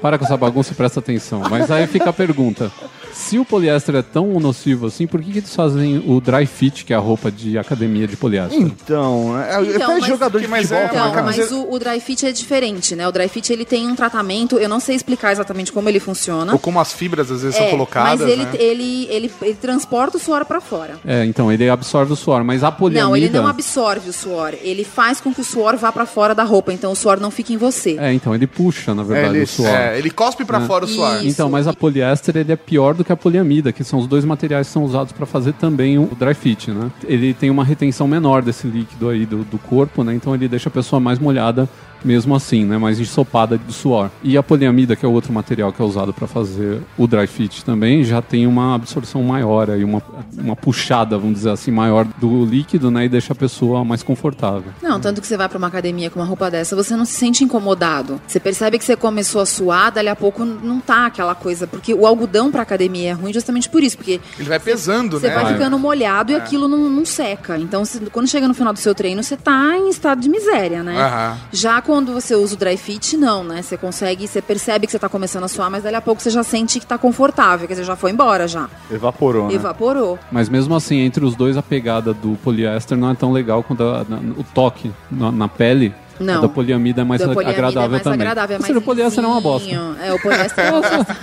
Para com essa bagunça e presta atenção. Mas aí fica a pergunta. Se o poliéster é tão nocivo assim, por que, que eles fazem o dry fit, que é a roupa de academia de poliéster? Então, é, Então, até mas- jogador de mas futebol. é Então, cara. mas o, o dry fit é diferente, né? O dry fit ele tem um tratamento, eu não sei explicar exatamente como ele funciona. Ou como as fibras às vezes são É, colocadas, mas ele, né? ele, ele, ele transporta o suor pra fora. É, então, ele absorve o suor, mas a poliamida... Não, ele não absorve o suor. Ele faz com que o suor vá pra fora da roupa, então o suor não fica em você. É, então, ele puxa, na verdade, ele- o suor. É, ele cospe pra fora o suor. Isso. Então, mas a poliéster ele é pior do que a poliamida, que são os dois materiais que são usados para fazer também o dry fit, né? Ele tem uma retenção menor desse líquido aí do, do corpo, né? Então ele deixa a pessoa mais molhada mesmo assim, né? Mais ensopada de suor. E a poliamida, que é o outro material que é usado para fazer o dry fit também, já tem uma absorção maior aí, uma, uma puxada, vamos dizer assim, maior do líquido, né? E deixa a pessoa mais confortável. Não, tanto que você vai pra uma academia com uma roupa dessa, você não se sente incomodado. Você percebe que você começou a suar, dali a pouco não tá aquela coisa. Porque o algodão pra academia é ruim justamente por isso. Porque Ele vai pesando, Você né? vai Vai. ficando molhado e aquilo não, não seca. Então, quando chega no final do seu treino, você tá em estado de miséria, né? Aham. Já com quando você usa o dry fit, não, né? Você consegue, você percebe que você tá começando a suar, mas dali a pouco você já sente que tá confortável, quer dizer, já foi embora já. Evaporou, né? Evaporou. Mas mesmo assim, entre os dois, a pegada do poliéster não é tão legal quanto a- na- o toque na, na pele. Não. A da poliamida é mais Da poliamida agradável é mais também. agradável, é Ou mais seja, o poliéster é uma bosta. É, o poliéster é uma bosta.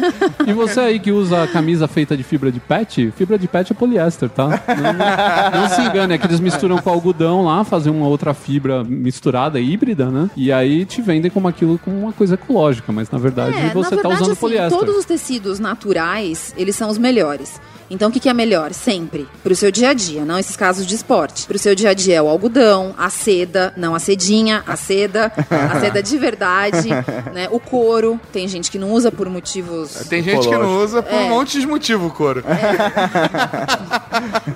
E você aí que usa a camisa feita de fibra de pet, fibra de pet é poliéster, tá? Não, não- se engane, é que eles misturam com algodão lá, fazem uma outra fibra misturada, híbrida, né? E aí te vendem como aquilo como uma coisa ecológica, mas na verdade É, você tá verdade, usando assim, poliéster. todos os tecidos naturais, eles são os melhores. Então, o que, que é melhor? Sempre. Pro seu dia a dia, não esses casos de esporte. Pro seu dia a dia é o algodão, a seda, não a sedinha, a seda, a seda de verdade, né? O couro. Tem gente que não usa por motivos. Tem gente que não usa por É. um monte de motivo, couro.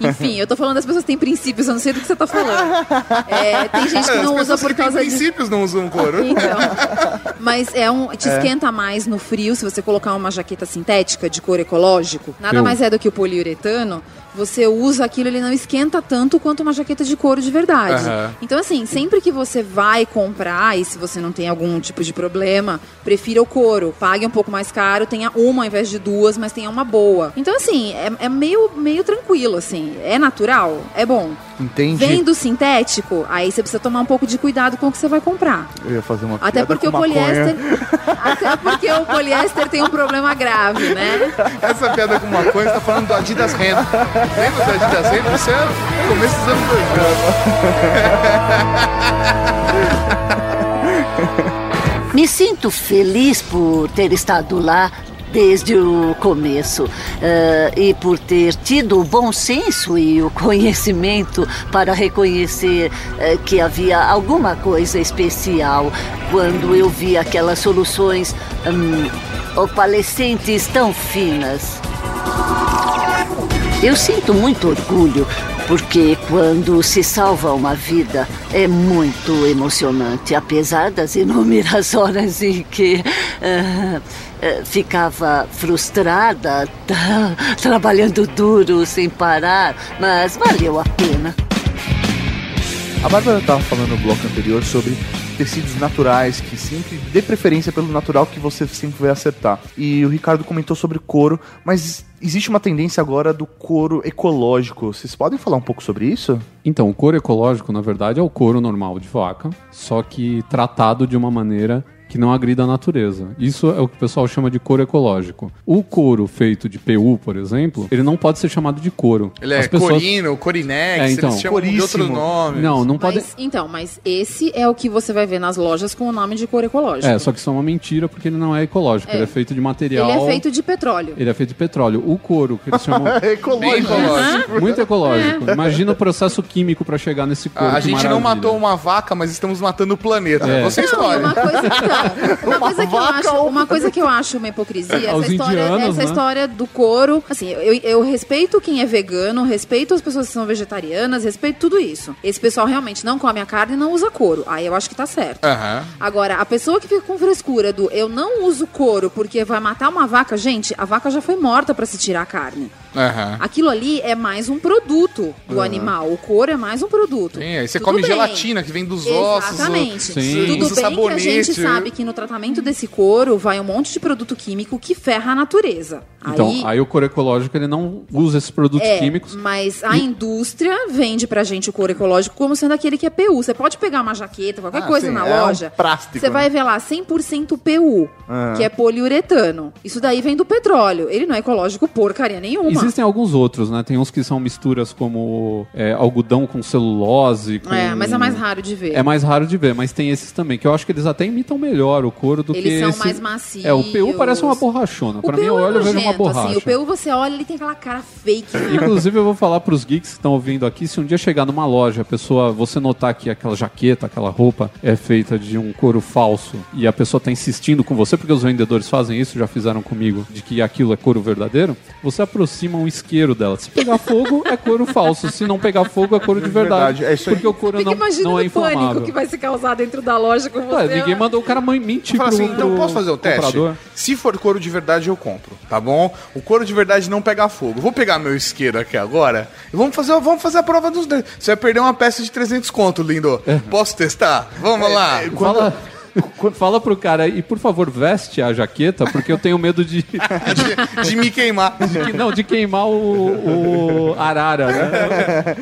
Enfim, eu tô falando das pessoas que têm princípios, eu não sei do que você tá falando. É, tem gente que As não usa pessoas por que causa de. princípios não usam couro. Então, mas é um, te esquenta mais no frio se você colocar uma jaqueta sintética de couro ecológico. Nada Eu- mais é do que o poliuretano. Você usa aquilo, ele não esquenta tanto quanto uma jaqueta de couro de verdade. Aham. Então, assim, sempre que você vai comprar, e se você não tem algum tipo de problema, prefira o couro. Pague um pouco mais caro, tenha uma ao invés de duas, mas tenha uma boa. Então, assim, é, é meio, meio tranquilo, assim. É natural, é bom. Entendi. Vem do sintético, aí você precisa tomar um pouco de cuidado com o que você vai comprar. Eu ia fazer uma Até porque o poliéster. Até porque o poliéster tem um problema grave, né? Essa piada com maconha, você tá falando do Adidas Ren. Lembra Adidas Ren? Isso é começo dos anos 2000. Me sinto feliz por ter estado lá desde o começo eh, e por ter tido o bom senso e o conhecimento para reconhecer eh, que havia alguma coisa especial quando eu vi aquelas soluções hum, opalescentes tão finas. Eu sinto muito orgulho, porque quando se salva uma vida é muito emocionante, apesar das inúmeras horas em que ah, ah, ficava frustrada, tá, trabalhando duro sem parar, mas valeu a pena. A Bárbara estava falando no bloco anterior sobre tecidos naturais, que sempre dê preferência pelo natural que você sempre vai acertar. E o Ricardo comentou sobre couro, mas existe uma tendência agora do couro ecológico. Vocês podem falar um pouco sobre isso? Então, o couro ecológico, na verdade, é o couro normal de vaca, só que tratado de uma maneira que não agrida a natureza. Isso é o que o pessoal chama de couro ecológico. O couro feito de PU, por exemplo, ele não pode ser chamado de couro. Ele é As pessoas- corino, corinex, É, então. eles chamam de outros Coríssimo. nomes. Não, não pode. Mas, então, mas esse é o que você vai ver nas lojas com o nome de couro ecológico. É, só que isso é uma mentira porque ele não é ecológico. É. Ele é feito de material. Ele é feito de petróleo. Ele é feito de petróleo. O couro, que eles chamam. É ecológico. Ecológico. Muito ecológico. Imagina o processo químico para chegar nesse couro. A gente não maravilha. matou uma vaca, mas estamos matando o planeta. É. Você Não, escolhe. uma coisa, então, uma, coisa que eu acho, ou- uma coisa que eu acho uma hipocrisia, Aos essa história, indianos, essa né? história do couro. Assim, eu, eu respeito quem é vegano, respeito as pessoas que são vegetarianas, respeito tudo isso. Esse pessoal realmente não come a carne e não usa couro. Aí eu acho que tá certo. Aham. Agora, a pessoa que fica com frescura do eu não uso couro porque vai matar uma vaca, gente, a vaca já foi morta pra se tirar a carne. Aham. Aquilo ali é mais um produto do animal. O couro é mais um produto. Sim, aí você Tudo come bem. gelatina que vem dos ossos. Exatamente. Sim. Tudo Usa bem sabonete. que a gente sabe que no tratamento desse couro vai um monte de produto químico que ferra a natureza. Então, aí, aí o couro ecológico ele não usa esses produtos é, químicos. mas a indústria vende pra gente o couro ecológico como sendo aquele que é PU. Você pode pegar uma jaqueta, qualquer Ah, coisa sim, na é um loja. plástico, Você né? vai ver lá 100% PU, Ah. que é poliuretano. Isso daí vem do petróleo. Ele não é ecológico porcaria nenhuma. Existem alguns outros, né? Tem uns que são misturas como é, algodão com celulose. Com... É, mas é mais raro de ver. É mais raro de ver, mas tem esses também, que eu acho que eles até imitam melhor o couro do Eles que são esse... mais macios. É, o PU parece uma borrachona. O Pra PU mim, eu é olho e vejo uma nojento, borracha. Assim, o PU você olha, ele tem aquela cara fake. Inclusive, eu vou falar pros geeks que estão ouvindo aqui, se um dia chegar numa loja, a pessoa, você notar que aquela jaqueta, aquela roupa é feita de um couro falso e a pessoa tá insistindo com você, porque os vendedores fazem isso, já fizeram comigo, de que aquilo é couro verdadeiro, você aproxima um isqueiro dela. Se pegar fogo, é couro falso. Se não pegar fogo, é couro de verdade. Verdade, é isso aí. porque o couro Fica não, não é o pânico inflamável. que vai se causar dentro da loja com você. Ué, ninguém mandou o cara mentir pro, assim, então pro posso fazer o teste? comprador. Se for couro de verdade, eu compro, tá bom? O couro de verdade não pega fogo. Vou pegar meu isqueiro aqui agora e vamos fazer, vamos fazer a prova dos dois. Você vai perder uma peça de 300 conto, lindo. Posso testar? Vamos lá. Quando, Fala pro cara, e por favor, veste a jaqueta, porque eu tenho medo de, de, de me queimar. de- não, de queimar o, o arara, né?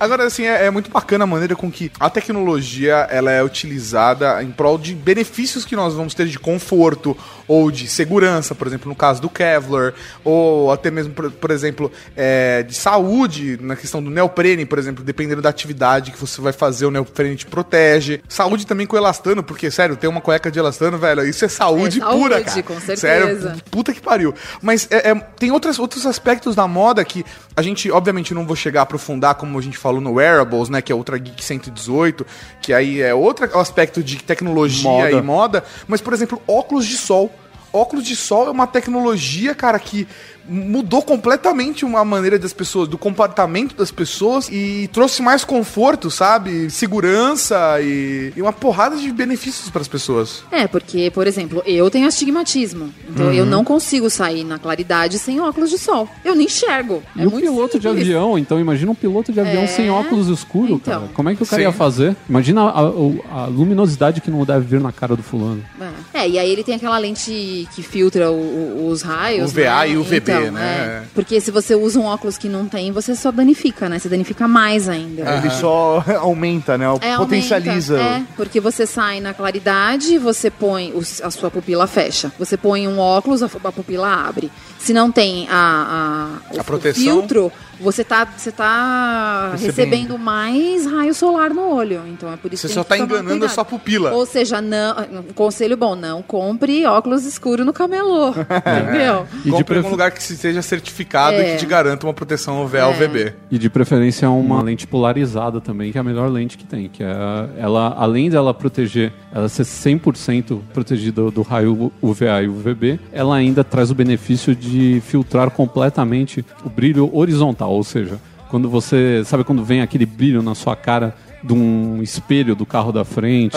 Agora, assim, é, é muito bacana a maneira com que a tecnologia ela é utilizada em prol de benefícios que nós vamos ter de conforto ou de segurança, por exemplo, no caso do Kevlar, ou até mesmo, por, por exemplo, é, de saúde, na questão do neoprene, por exemplo, dependendo da atividade que você vai fazer, o neoprene te protege. Saúde também com elastano, porque, sério, ter uma cueca de elastano, velho, isso é saúde, É saúde, pura, cara. com certeza. Sério, puta que pariu. Mas é, é, tem outras, outros aspectos da moda que a gente, obviamente, não vou chegar a aprofundar, como a gente falou no Wearables, né? Que é outra Geek 118, que aí é outro aspecto de tecnologia Moda. e moda. Mas, por exemplo, óculos de sol. Óculos de sol é uma tecnologia, cara, que mudou completamente uma maneira das pessoas, do comportamento das pessoas e trouxe mais conforto, sabe? Segurança e, e uma porrada de benefícios para as pessoas. É, porque, por exemplo, eu tenho astigmatismo. Então Uhum. eu não consigo sair na claridade sem óculos de sol. Eu nem enxergo. E é o muito piloto de simples. avião, então imagina um piloto de avião É. sem óculos escuro, Então. cara. Como é que o cara Sim. ia fazer? Imagina a, a- a luminosidade que não deve vir na cara do fulano. É, e aí ele tem aquela lente que filtra o- o- os raios. O VA né? e o VB, Então, né? é. Porque se você usa um óculos que não tem, você só danifica, né? Você danifica mais ainda. Ele só aumenta, né? É, Potencializa. aumenta. É, porque você sai na claridade, você põe, os- a sua pupila fecha. Você põe um óculos, a, a pupila abre. Se não tem a, a, o- A proteção. o filtro, você tá, você tá Recebendo. recebendo. mais raio solar no olho. Então é por isso Você que só tá tomar enganando a sua pupila. Ou seja, não, um conselho bom, não compre óculos escuros no camelô. entendeu? E de Compre em prefer- um lugar que seja certificado É. e que te garanta uma proteção UVA É. VB. E de preferência uma lente polarizada também, que é a melhor lente que tem. Que é ela, além dela proteger, ela ser 100% protegida do raio UVA e UVB, ela ainda traz o benefício de filtrar completamente o brilho horizontal, ou seja, quando você, sabe quando vem aquele brilho na sua cara de um espelho do carro da frente?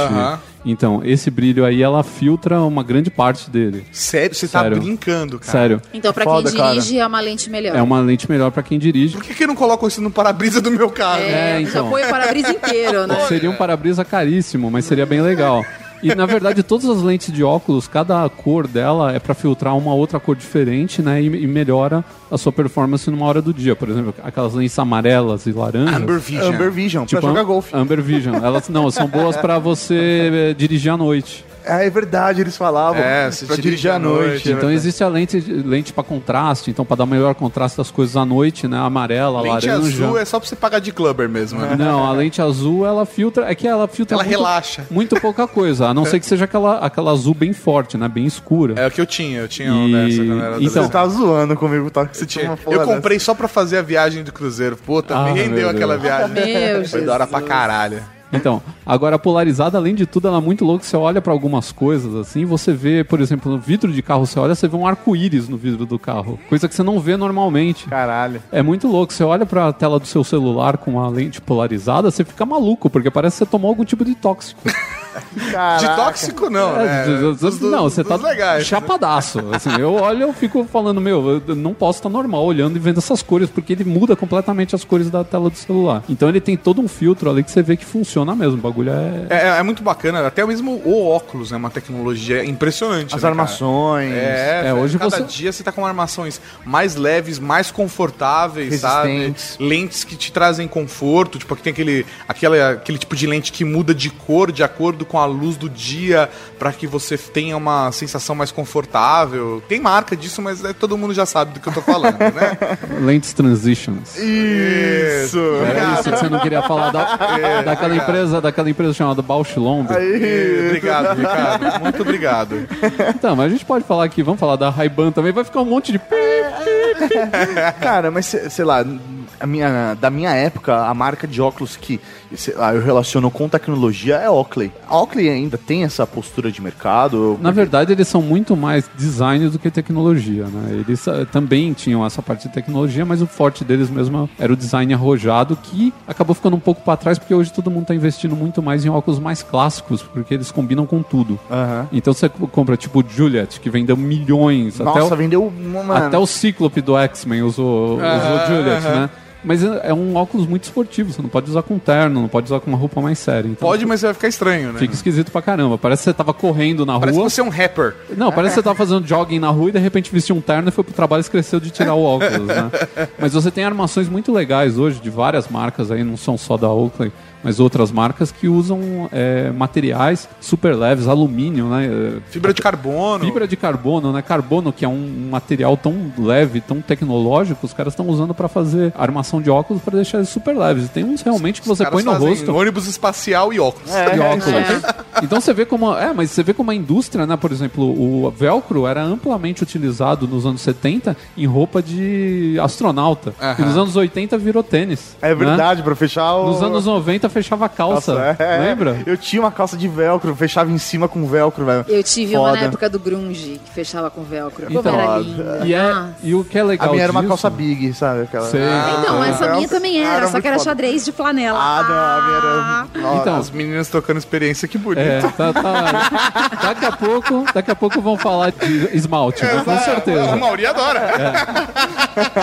Então, esse brilho aí ela filtra uma grande parte dele. Sério, você tá Sério. brincando, cara. Sério. Então, pra Foda, quem cara. dirige, é uma lente melhor. É uma lente melhor para quem dirige. Por que, que não colocam isso no para-brisa do meu carro? É, É, já então. põe o para-brisa inteiro, né? Seria um para-brisa caríssimo, mas seria bem legal. E na verdade, todas as lentes de óculos, cada cor dela é para filtrar uma outra cor diferente, né? E, e melhora a sua performance numa hora do dia. Por exemplo, aquelas lentes amarelas e laranjas. Amber Vision. Amber Vision, pra tipo, jogar Am- golfe. Amber Vision. Elas não, são boas para você eh, dirigir à noite. É, é verdade, eles falavam. É, pra dirigir à noite. noite, é Então verdade. existe a lente, lente para contraste, então para dar melhor contraste das coisas à noite, né? Amarela, Lente laranja. azul é só pra você pagar de clubber mesmo. né? Não, a lente azul ela filtra, é que ela filtra Ela muito, relaxa. muito pouca coisa, a não ser que seja aquela, aquela azul bem forte, né? Bem escura. É o que eu tinha, eu tinha E- uma dessa quando eu era então, Você tá zoando comigo, tá? Que você tinha Eu dessa. comprei só pra fazer a viagem do cruzeiro. Puta, Ah, me rendeu aquela viagem. Meu Foi da hora pra Jesus. caralho. Então, agora a polarizada, além de tudo, ela é muito louca. Você olha pra algumas coisas assim, você vê, por exemplo, no vidro de carro, você olha, você vê um arco-íris no vidro do carro. Coisa que você não vê normalmente. Caralho. É muito louco. Você olha pra tela do seu celular com uma lente polarizada, você fica maluco, porque parece que você tomou algum tipo de tóxico. Caraca. De tóxico, não, É, né? Dos- dos- não, você tá legais. chapadaço. Assim, eu olho eu fico falando, meu, eu não posso estar normal olhando e vendo essas cores, porque ele muda completamente as cores da tela do celular. Então ele tem todo um filtro ali que você vê que funciona mesmo. O bagulho é. É, é muito bacana, até mesmo o óculos é uma tecnologia impressionante. As né, cara? armações. É, É, hoje hoje cada você- dia você tá com armações mais leves, mais confortáveis, sabe? Lentes que te trazem conforto, tipo, que tem aquele, aquela, aquele tipo de lente que muda de cor de acordo com a luz do dia, pra que você tenha uma sensação mais confortável. Tem marca disso, mas é, todo mundo já sabe do que eu tô falando, né? Lentes Transitions. Isso! Era isso que você não queria falar da, É, daquela. Empresa, daquela empresa chamada Bausch Lomb. É, Obrigado, Ricardo. Muito obrigado. Então, mas a gente pode falar aqui, vamos falar da Ray-Ban também, vai ficar um monte de Cara, mas se- sei lá, minha, da minha época, a marca de óculos que eu relaciono com tecnologia é Oakley. A Oakley ainda tem essa postura de mercado? Na verdade, eles são muito mais design do que tecnologia, né? Eles eh, também tinham essa parte de tecnologia, mas o forte deles mesmo era o design arrojado, que acabou ficando um pouco para trás, porque hoje todo mundo está investindo muito mais em óculos mais clássicos, porque eles combinam com tudo. Aham. Então você compra tipo Juliet, que vendeu milhões. Nossa, até o, vendeu uma. até o Cíclope do X-Men usou, usou Aham, Juliet, né? Mas é é um óculos muito esportivo, você não pode usar com terno, não pode usar com uma roupa mais séria. Então Pode, mas vai ficar estranho, né? Fica esquisito pra caramba. Parece que você tava correndo na Parece que rua. você é um rapper. Não, parece que você tava fazendo jogging na rua e de repente vestiu um terno e foi pro trabalho e esqueceu de tirar o óculos, né? Mas você tem armações muito legais hoje, de várias marcas aí, não são só da Oakley, mas outras marcas que usam é, materiais super leves, alumínio, né? É, Fibra de carbono. Fibra de carbono, né? Carbono, que é um material tão leve, tão tecnológico, os caras estão usando pra fazer armação de óculos pra deixar eles super leves. E tem uns realmente que você põe no rosto. Ônibus espacial e óculos. de óculos. Então você vê como. É, mas você vê como a indústria, né? Por exemplo, o velcro era amplamente utilizado nos anos 70 em roupa de astronauta. E nos anos 80 virou tênis. É né? verdade, pra fechar o. Nos anos 90 fechava a calça. Nossa, é. Lembra? Eu tinha uma calça de velcro, fechava em cima com velcro, velho. Eu tive uma Foda. na época do grunge, que fechava com velcro. Então, Como era linda. E, é, Ah. e o que é legal A minha era uma disso- calça big, sabe? Aquela... Sei. Então, essa Ah, minha também era era, só que era foda. xadrez de flanela. Ah, não, a minha era. Então, As meninas trocando experiência, que bonito. É, tá, tá- daqui a pouco, daqui a pouco vão falar de esmalte, né? com A certeza. Mauri adora.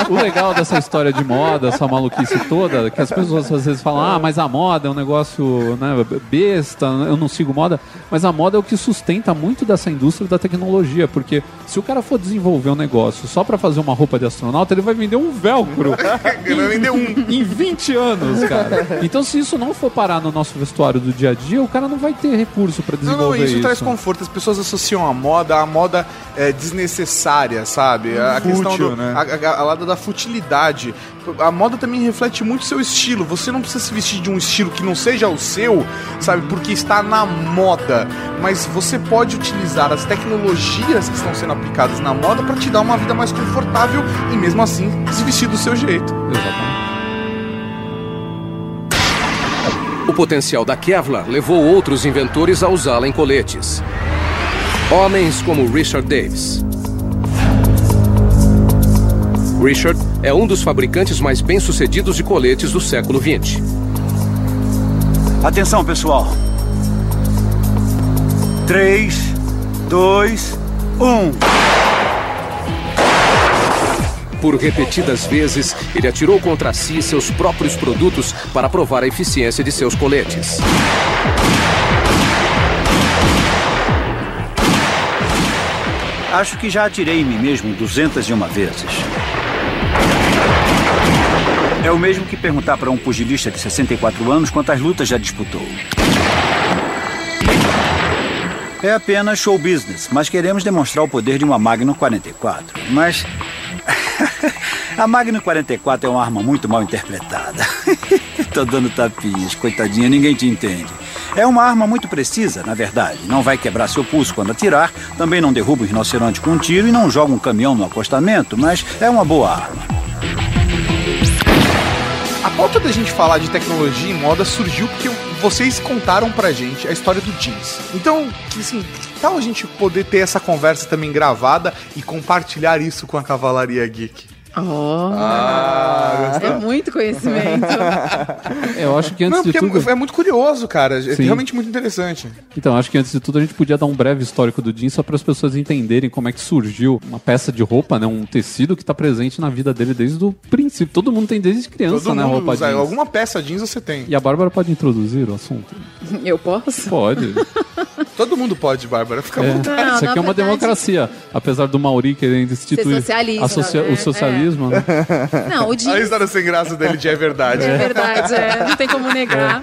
O legal dessa história de moda, essa maluquice toda, que as pessoas às vezes falam, ah, mas a moda é um negócio né, besta, eu não sigo moda, mas a moda é o que sustenta muito dessa indústria da tecnologia, porque se o cara for desenvolver um negócio só pra fazer uma roupa de astronauta, ele vai vender um velcro Vai vender um. em 20 anos, cara. Então se isso não for parar no nosso vestuário do dia a dia, o cara não vai ter recurso pra Não, desenvolver não, isso, isso. traz conforto. As pessoas associam a moda à moda é, desnecessária, sabe? A questão Fútil, do, né? a, a, a lado da futilidade. A moda também reflete muito seu estilo. Você não precisa se vestir de um estilo que não seja o seu, sabe? Porque está na moda. Mas você pode utilizar as tecnologias que estão sendo aplicadas na moda para te dar uma vida mais confortável e mesmo assim se vestir do seu jeito. Exatamente. O potencial da Kevlar levou outros inventores a usá-la em coletes. Homens como Richard Davis. Richard é um dos fabricantes mais bem-sucedidos de coletes do século XX. Atenção, pessoal. 3, 2, 1. Por repetidas vezes, ele atirou contra si seus próprios produtos para provar a eficiência de seus coletes. Acho que já atirei em mim mesmo 201 vezes. É o mesmo que perguntar para um pugilista de 64 anos quantas lutas já disputou. É apenas show business, mas queremos demonstrar o poder de uma Magnum 44. Mas. A Magnum 44 é uma arma muito mal interpretada. Tô dando tapinhas, coitadinha, ninguém te entende. É uma arma muito precisa, na verdade. Não vai quebrar seu pulso quando atirar, também não derruba um rinoceronte com um tiro e não joga um caminhão no acostamento, mas é uma boa arma. Pauta da gente falar de tecnologia e moda surgiu porque vocês contaram pra gente a história do jeans. Então, assim, que tal a gente poder ter essa conversa também gravada e compartilhar isso com a Cavalaria Geek? Oh, Ah, é muito conhecimento. Eu acho que antes Não, de porque tudo. é, é muito curioso, cara. É Sim. realmente muito interessante. Então, acho que antes de tudo a gente podia dar um breve histórico do jeans só para as pessoas entenderem como é que surgiu uma peça de roupa, né? Um tecido que está presente na vida dele desde o princípio. Todo mundo tem desde criança, Todo né? mundo Roupa usa. jeans. Alguma peça jeans você tem. E a Bárbara pode introduzir o assunto? Eu posso? Pode. Todo mundo pode, Bárbara. Fica É. muito. Não, Isso aqui é uma verdade- democracia. Apesar do Mauri querendo instituir socialista, a socia- né? o socialismo, né? Não, o A jeans história sem graça dele de é verdade. é verdade, é. Não tem como negar.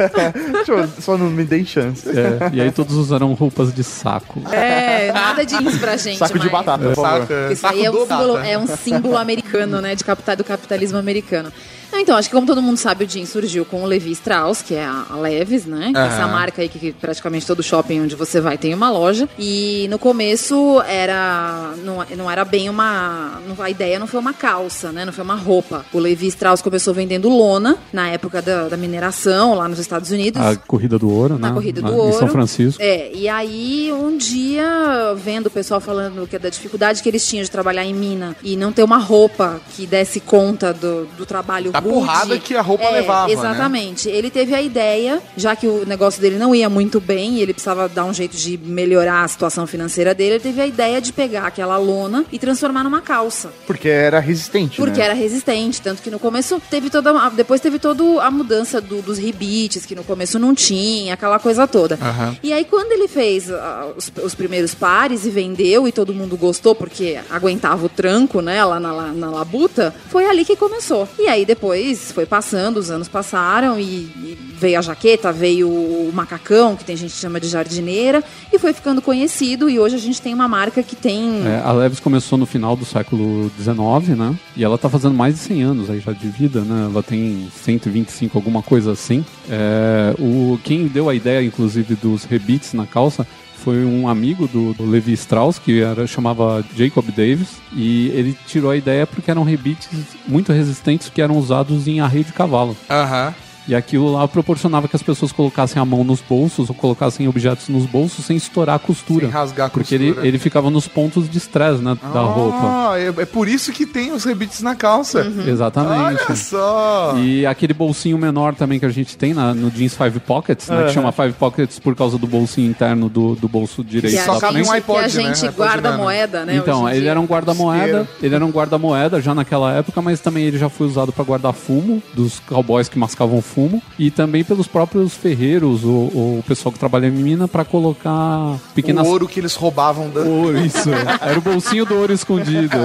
Deixa eu- só não me deem chance. É, E aí todos usaram roupas de saco. É, nada jeans pra gente. Saco de batata, por favor. Saca, Isso aí é saco um, símbolo, é um símbolo americano, né? De capital, do capitalismo americano. Não, Então, acho que como todo mundo sabe, o jeans surgiu com o Levi Strauss, que é a Levis, né? É Essa marca aí que, que praticamente todo shopping onde você vai tem uma loja. E no começo era. Não, não era bem uma. não- a ideia não foi uma calça, né? Não foi uma roupa. O Levi Strauss começou vendendo lona na época da, da mineração lá nos Estados Unidos. A corrida do ouro, né? Na corrida do Na- ouro. Em São Francisco. É, e aí um dia, vendo o pessoal falando que é da dificuldade que eles tinham de trabalhar em mina e não ter uma roupa que desse conta do, do trabalho porrada que a roupa É, levava, né? Exatamente. Ele teve a ideia, já que o negócio dele não ia muito bem e ele precisava dar um jeito de melhorar a situação financeira dele, ele teve a ideia de pegar aquela lona e transformar numa calça. Porque era resistente, Porque né? era resistente, tanto que no começo teve toda. a- Depois teve toda a mudança do- dos ribites, que no começo não tinha, aquela coisa toda. Aham. E aí, quando ele fez ah, os, os primeiros pares e vendeu, e todo mundo gostou, porque aguentava o tranco, né, lá na, la- na labuta, foi ali que começou. E aí, depois foi passando, os anos passaram, e, e veio a jaqueta, veio o macacão, que tem gente que chama de jardineira, e foi ficando conhecido, e hoje a gente tem uma marca que tem. É, a Levis começou no final do século XIX, né? E ela tá fazendo mais de 100 anos aí já de vida, né? Ela tem 125, alguma coisa assim. É, o, quem deu a ideia, inclusive, dos rebites na calça foi um amigo do, do Levi Strauss, que era, chamava Jacob Davis, e ele tirou a ideia porque eram rebites muito resistentes que eram usados em arreio de cavalo. Aham. E aquilo lá proporcionava que as pessoas colocassem a mão nos bolsos ou colocassem objetos nos bolsos sem estourar a costura. Sem rasgar a Porque costura. ele, ele ficava nos pontos de estresse né, da roupa. Ah, é, é por isso que tem os rebites na calça. Uhum. Exatamente. Olha só. E aquele bolsinho menor também que a gente tem na- no jeans Five Pockets, né, Aham. que chama Five Pockets por causa do bolsinho interno do, do bolso direito Que da a frente. gente, que a iPod, gente né? guarda iPod moeda, né? Então, ele dia. era um guarda-moeda, ele era um guarda-moeda já naquela época, mas também ele já foi usado para guardar fumo, dos cowboys que mascavam fumo, e também pelos próprios ferreiros ou, ou o pessoal que trabalha em mina para colocar pequenas O ouro que eles roubavam da. Ouro, isso. Era o bolsinho do ouro escondido.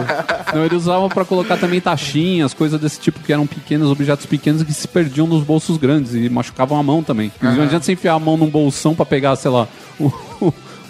Não, eles usavam pra colocar também taxinhas, coisas desse tipo, que eram pequenos, objetos pequenos que se perdiam nos bolsos grandes e machucavam a mão também. Não Aham. adianta você enfiar a mão num bolsão pra pegar, sei lá, um,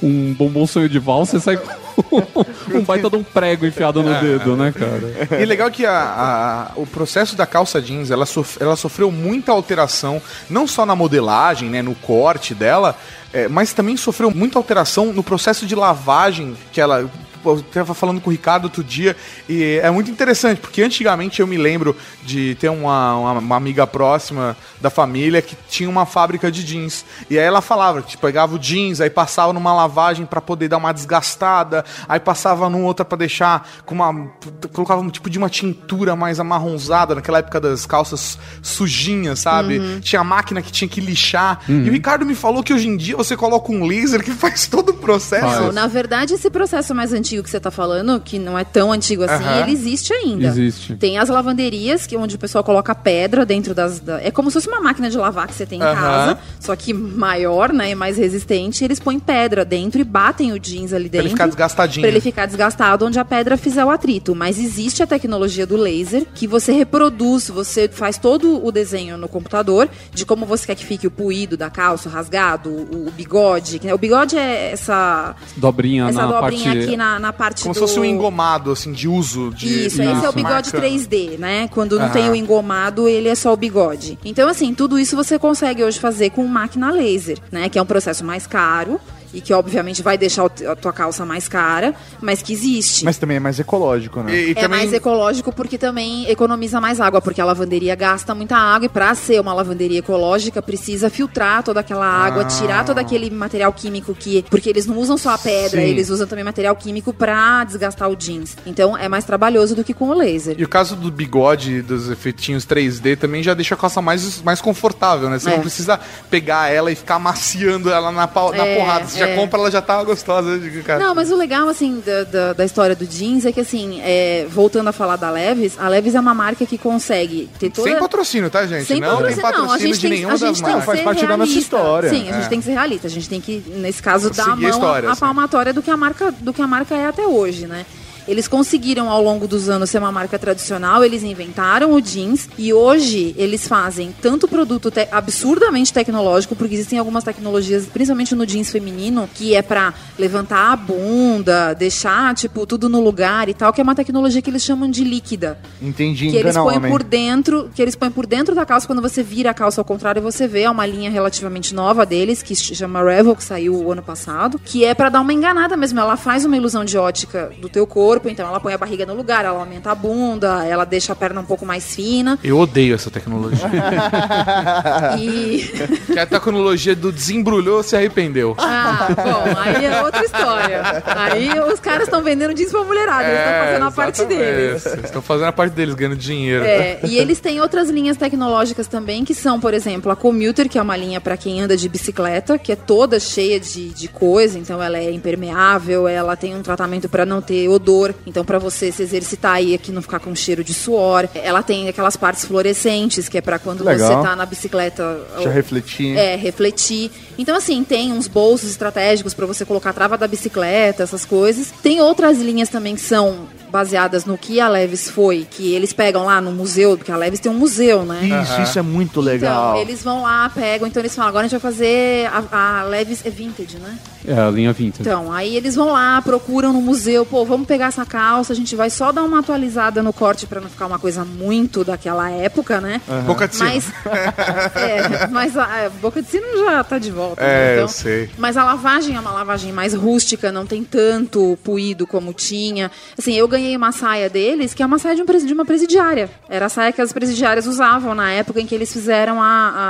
um bombom sonho de valsa e sai um baita de um prego enfiado no dedo, né, cara? E legal que a, a- o processo da calça jeans, ela, sof- ela sofreu muita alteração, não só na modelagem, né, no corte dela, é, mas também sofreu muita alteração no processo de lavagem que ela... Eu tava falando com o Ricardo outro dia e é muito interessante, porque antigamente eu me lembro de ter uma, uma, uma amiga próxima da família que tinha uma fábrica de jeans. E aí ela falava que tipo, pegava o jeans, aí passava numa lavagem pra poder dar uma desgastada, aí passava num outra pra deixar com uma. colocava um tipo de uma tintura mais amarronzada, naquela época das calças sujinhas, sabe? Uhum. Tinha máquina que tinha que lixar. Uhum. E o Ricardo me falou que hoje em dia você coloca um laser que faz todo o processo. Não, na verdade, esse processo mais antigo que você tá falando, que não é tão antigo assim, Aham. ele existe ainda. Existe. Tem as lavanderias, que onde o pessoal coloca pedra dentro das. da- é como se fosse uma máquina de lavar que você tem em Aham. casa, só que maior, né? E mais resistente. Eles põem pedra dentro e batem o jeans ali Pra dentro. ele ficar desgastadinho. Pra ele ficar desgastado onde a pedra fizer o atrito. Mas existe a tecnologia do laser que você reproduz, você faz todo o desenho no computador de como você quer que fique o puído da calça, o rasgado, o, o bigode. né, O bigode é essa, Dobrinha essa na dobrinha parte. aqui na, na parte Como do... se fosse um engomado, assim, de uso. De, Isso, esse é o de bigode marca. 3D, né? Quando não Aham. tem o engomado, ele é só o bigode. Então, assim, tudo isso você consegue hoje fazer com máquina laser, né? Que é um processo mais caro e que, obviamente, vai deixar a tua calça mais cara, mas que existe. Mas também é mais ecológico, né? E, e é também. mais ecológico porque também economiza mais água, porque a lavanderia gasta muita água e para ser uma lavanderia ecológica precisa filtrar toda aquela água, Ah. tirar todo aquele material químico que, porque eles não usam só a pedra, Sim. eles usam também material químico para desgastar o jeans. Então é mais trabalhoso do que com o laser. E o caso do bigode, dos efeitinhos 3D, também já deixa a calça mais, mais confortável, né? Você É. não precisa pegar ela e ficar amaciando ela na, pau- na É, porrada. Você já é. compra, ela já tá gostosa. de- Cara. Não, mas o legal, assim, da, da, da história do jeans é que, assim, é, voltando a falar da Levis, a Levis é uma marca que consegue ter toda... Sem patrocínio, tá, gente? Sem não tem patrocínio, não. A patrocínio gente de tem, nenhuma a das gente tem que marcas. Faz ser parte da nossa realista. história. Sim, a gente É. tem que ser realista. A gente tem que, nesse caso, dar a mão história, a, assim. palmatória do que a marca do que a marca é até hoje, né? Eles conseguiram ao longo dos anos ser uma marca tradicional, eles inventaram o jeans e hoje eles fazem tanto produto te- absurdamente tecnológico, porque existem algumas tecnologias, principalmente no jeans feminino, que é pra levantar a bunda, deixar tipo tudo no lugar e tal, que é uma tecnologia que eles chamam de líquida Entendi, que eles põem homem. por dentro, que eles põem por dentro da calça quando você vira a calça ao contrário, você vê é uma linha relativamente nova deles que se chama Revel, que saiu o ano passado, que é pra dar uma enganada mesmo, ela faz uma ilusão de ótica do teu corpo corpo, então ela põe a barriga no lugar, ela aumenta a bunda, ela deixa a perna um pouco mais fina. Eu odeio essa tecnologia. E. que a tecnologia do desembrulhou se arrependeu. Ah, bom, aí é outra história. Aí os caras estão vendendo jeans pra mulherada, eles estão fazendo a parte deles. Eles estão fazendo a parte deles, ganhando dinheiro. É, e eles têm outras linhas tecnológicas também, que são, por exemplo, a Commuter, que é uma linha para quem anda de bicicleta, que é toda cheia de, de coisa, então ela é impermeável, ela tem um tratamento para não ter odor, então para você se exercitar e aqui não ficar com cheiro de suor. Ela tem aquelas partes fluorescentes, que é para quando Legal. você tá na bicicleta. Já refletir. É, refletir. Então, assim, tem uns bolsos estratégicos para você colocar a trava da bicicleta, essas coisas. Tem outras linhas também que são baseadas no que a Levis foi, que eles pegam lá no museu, porque a Levis tem um museu, né? Isso, isso é muito legal. Então, eles vão lá, pegam, então eles falam, agora a gente vai fazer a, a Levis é vintage, né? É, a linha vintage. Então, aí eles vão lá, procuram no museu, pô, vamos pegar essa calça, a gente vai só dar uma atualizada no corte pra não ficar uma coisa muito daquela época, né? Boca de sino. Mas, é, mas a, a boca de sino já tá de volta. É, né? Então, eu sei. Mas a lavagem é uma lavagem mais rústica, não tem tanto puído como tinha. Assim, eu ganhei uma saia deles, que é uma saia de, um de uma presidiária. Era a saia que as presidiárias usavam na época em que eles fizeram a,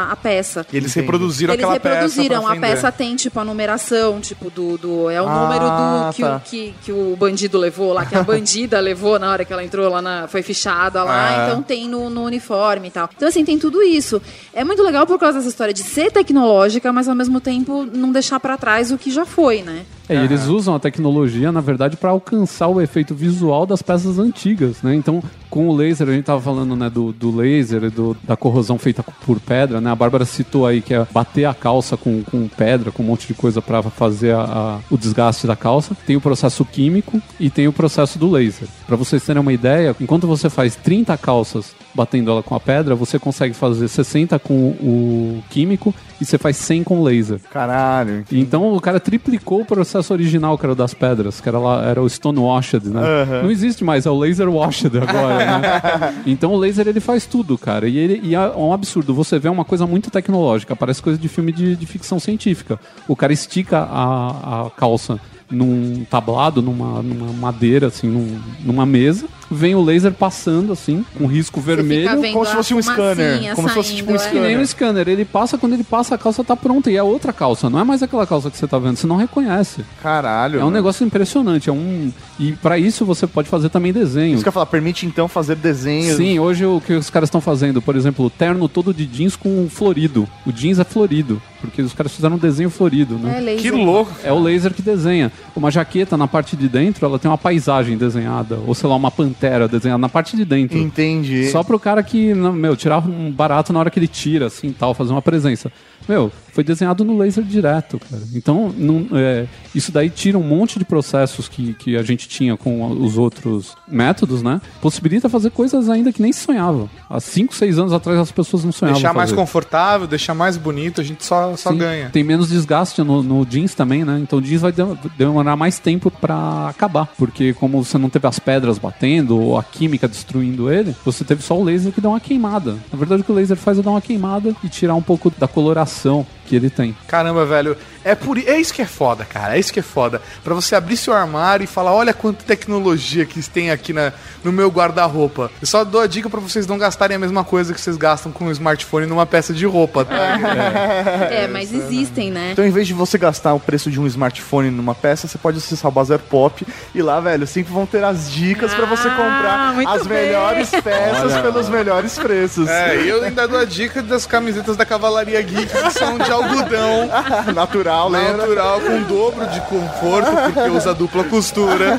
a, a peça. E eles reproduziram Eles aquela reproduziram, peça. a peça tem, tipo, a numeração, tipo, do. do é o Ah, número do que, tá. o, que, que o bandido levou lá, que a bandida levou na hora que ela entrou lá na. Foi fichada lá, Ah. então tem no, no uniforme e tal. Então, assim, tem tudo isso. É muito legal por causa dessa história de ser tecnológica, mas ao mesmo tempo não deixar pra trás o que já foi, né? É, e eles usam a tecnologia, na verdade, para alcançar o efeito visual das peças antigas, né? Então, com o laser, a gente tava falando, né, do, do laser do, da corrosão feita por pedra, né? A Bárbara citou aí que é bater a calça com, com pedra, com um monte de coisa para fazer a- a- o desgaste da calça. Tem o processo químico e tem o processo do laser. Para vocês terem uma ideia, enquanto você faz 30 calças batendo ela com a pedra, você consegue fazer 60 com o químico e você faz 100 com laser. Caralho. Então o cara triplicou o processo original, que era o das pedras, que era, lá, era o stonewashed, né? Aham. Não existe mais, é o laser washed agora, né? Então o laser ele faz tudo, cara. E, ele, e é um absurdo. Você vê uma coisa muito tecnológica, parece coisa de filme de, de ficção científica. O cara estica a, a calça num tablado, numa, numa madeira, assim, num- numa mesa. Vem o laser passando, assim, com risco vermelho. como se fosse um scanner, como se fosse tipo um saindo, é. Que nem scanner. um scanner. Ele passa, quando ele passa, a calça tá pronta. E é outra calça. Não é mais aquela calça que você tá vendo. Você não reconhece. Caralho. É um negócio impressionante. É um... E pra isso você pode fazer também desenho. Isso que eu falar, permite então fazer desenhos. Sim, hoje o que os caras estão fazendo, por exemplo, o terno todo de jeans com florido. O jeans é florido, porque os caras fizeram um desenho florido, né? É laser. Que louco. É o laser que desenha. Uma jaqueta na parte de dentro, ela tem uma paisagem desenhada, ou sei lá, uma pantera desenhada na parte de dentro. Entendi. Só pro cara que, meu, tirar um barato na hora que ele tira, assim, tal, fazer uma presença. Meu, foi desenhado no laser direto, cara. Então, não- é, isso daí tira um monte de processos que, que a gente tinha com os outros métodos, né? Possibilita fazer coisas ainda que nem se sonhava. Há 5, 6 anos atrás as pessoas não sonhavam Deixar mais fazer. confortável, deixar mais bonito, a gente só, só Sim. ganha. Tem menos desgaste no, no jeans também, né? Então o jeans vai dem- demorar mais tempo pra acabar. Porque como você não teve as pedras batendo ou a química destruindo ele, você teve só o laser que dá uma queimada. Na verdade o que o laser faz é dar uma queimada e tirar um pouco da coloração que ele tem. Caramba, velho. É por é isso que é foda, cara. É isso que é foda. Pra você abrir seu armário e falar, olha quanta tecnologia que tem aqui na, no meu guarda-roupa. Eu só dou a dica pra vocês não gastarem a mesma coisa que vocês gastam com um smartphone numa peça de roupa, tá? É, mas existem, né? Então, em vez de você gastar o preço de um smartphone numa peça, você pode acessar o Bazar Pop e lá, velho, sempre vão ter as dicas pra você Ah, comprar as bem. melhores peças Olha. pelos melhores preços. É, e eu ainda dou a dica das camisetas da Cavalaria Geek que são de algodão Natural, lembra? natural, com dobro de conforto, porque usa dupla costura.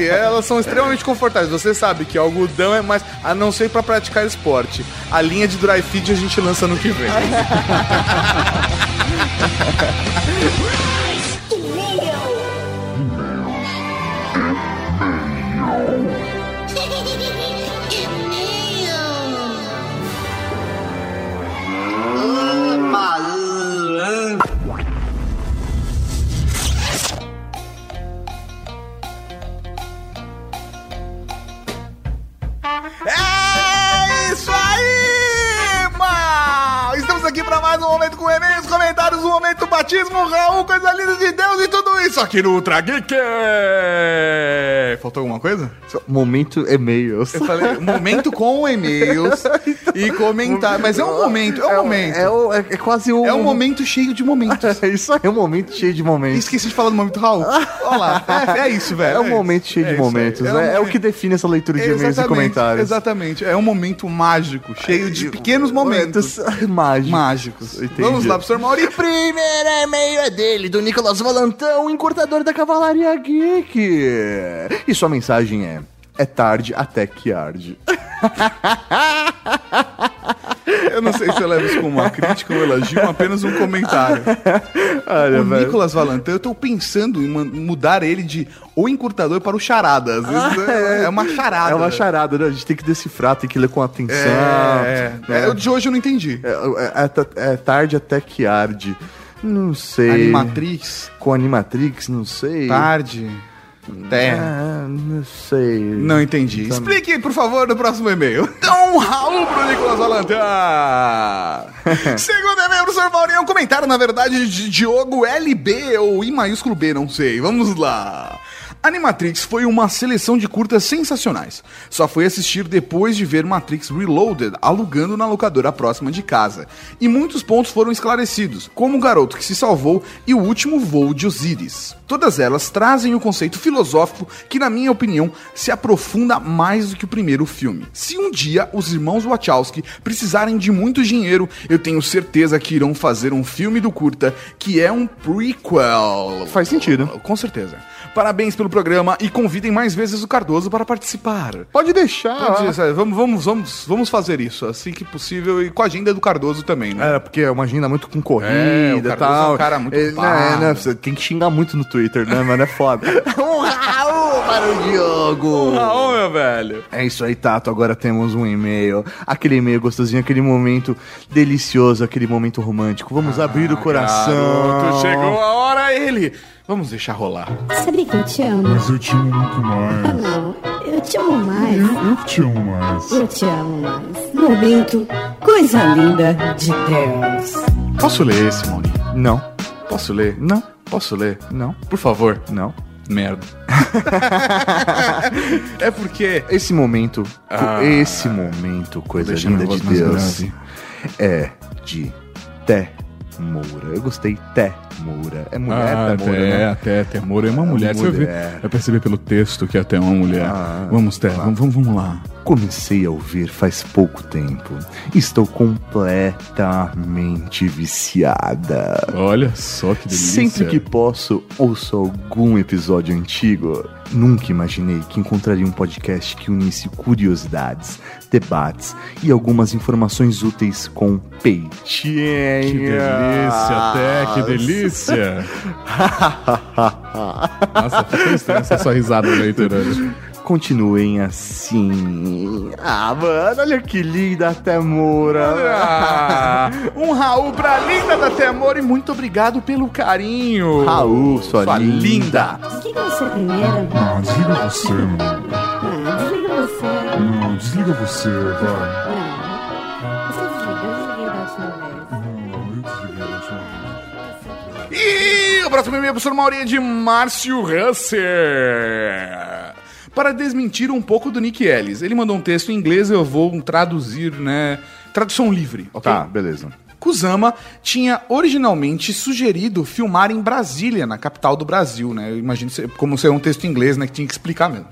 e elas são extremamente confortáveis. Você sabe que algodão é mais. A não ser pra praticar esporte. A linha de dry fit a gente lança no que vem. Isso aí, mal! Estamos aqui para mais um momento com e-mails, comentários, um momento batismo, Raul, coisa linda de Deus e tudo isso aqui no Ultra Geek. Faltou alguma coisa? Momento e-mails. Eu falei momento com e-mails e comentar. Mas é um momento, é um momento. É, o- é- é quase um... É um momento cheio de momentos. É isso aí, é um momento cheio de momentos. Esqueci de falar do momento, Raul. Olha lá, é, é isso, velho. É um isso. momento cheio É de momentos. É É, um é o que define essa leitura de e-mails e comentários. Exatamente. É um momento mágico, cheio de pequenos momentos. Mágicos. Mágicos. Entendi. Vamos lá, professor Mauri. Primeiro e-mail é dele, do Nicolas Valantão, encurtador da Cavalaria Geek. E sua mensagem é: É tarde até que arde. Eu não sei se eu levo isso como uma crítica ou um elogio, apenas um comentário. Olha, o Nicolas Valentin, eu tô pensando em mudar ele de o encurtador para o charada. Às vezes é, é uma charada. É uma charada, né? A gente tem que decifrar, tem que ler com atenção. É, é. né? É, de hoje eu não entendi. É, é- é tarde até que arde. Não sei. Animatrix, Com Animatrix, não sei. tarde, até. Ah, não sei. Não entendi. Então- Explique, por favor, no próximo e-mail. Então, Raul pro Nicolas Valentin. Segundo e-mail, professor Maurinho, é um comentário, na verdade, de Diogo LB ou I maiúsculo B, não sei. Vamos lá. Animatrix foi uma seleção de curtas sensacionais. Só fui assistir depois de ver Matrix Reloaded alugando na locadora próxima de casa. E muitos pontos foram esclarecidos, como o garoto que se salvou e o último voo de Osiris. Todas elas trazem o conceito filosófico que, na minha opinião, se aprofunda mais do que o primeiro filme. Se um dia os irmãos Wachowski precisarem de muito dinheiro, eu tenho certeza que irão fazer um filme do curta que é um prequel. Faz sentido. Com certeza. Parabéns pelo programa e convidem mais vezes o Cardoso para participar. Pode deixar. Pode Vamos, vamos, vamos, vamos fazer isso assim que possível e com a agenda do Cardoso também, né? É, porque é uma agenda muito concorrida É, e Cardoso tal. é um cara muito É, né, é, né, tem que xingar muito no Twitter, né, mano? É foda. um Raul para o Diogo. Raul, meu velho. É isso aí, Tato. Agora temos um e-mail. Aquele e-mail gostosinho, aquele momento delicioso, aquele momento romântico. Vamos abrir o coração. Ah, Garoto, chegou a hora ele. Vamos deixar rolar. Sabia que eu te amo? Mas eu te amo muito mais. Não, eu te amo mais. Eu te amo mais. Eu te amo mais. Momento, coisa linda de Deus. Posso ler esse, Mauri? Não, Posso ler? não, Posso ler? não, Por favor. não. Merda. é porque. Esse momento, Ah. esse momento, coisa linda de Deus, é de Té Moura. Eu gostei, Té Moura. É mulher, Ah, Té Moura, né? até, até Amor é uma mulher. Você mulher. vê, vai perceber pelo texto que até é uma mulher. Ah, vamos, Té, vamos, vamos, vamos lá. Comecei a ouvir faz pouco tempo. Estou completamente viciada. Olha só que Sempre que posso, ouço algum episódio antigo. Nunca imaginei que encontraria um podcast que unisse curiosidades, debates e algumas informações úteis com peitinho. Que delícia, até, que delícia. Nossa, ficou estranha essa sua risada leitura. Continuem assim. Ah, mano, olha que linda até Moura. Ah, um Raul pra linda da Temor e muito obrigado pelo carinho. Raul, sua linda. Desliga você primeiro. Ah, desliga você, mano. Ah, desliga você. Não, desliga você, vai. Não. E o próximo e-mail, professor Maurinho, é de Márcio Russer. Para desmentir um pouco do Nick Ellis. Ele mandou um texto em inglês, eu vou traduzir, né? Tradução livre, ok? Tá, beleza. Kusama tinha originalmente sugerido filmar em Brasília, na capital do Brasil, né? Eu imagino como ser um texto em inglês, né? Que tinha que explicar mesmo.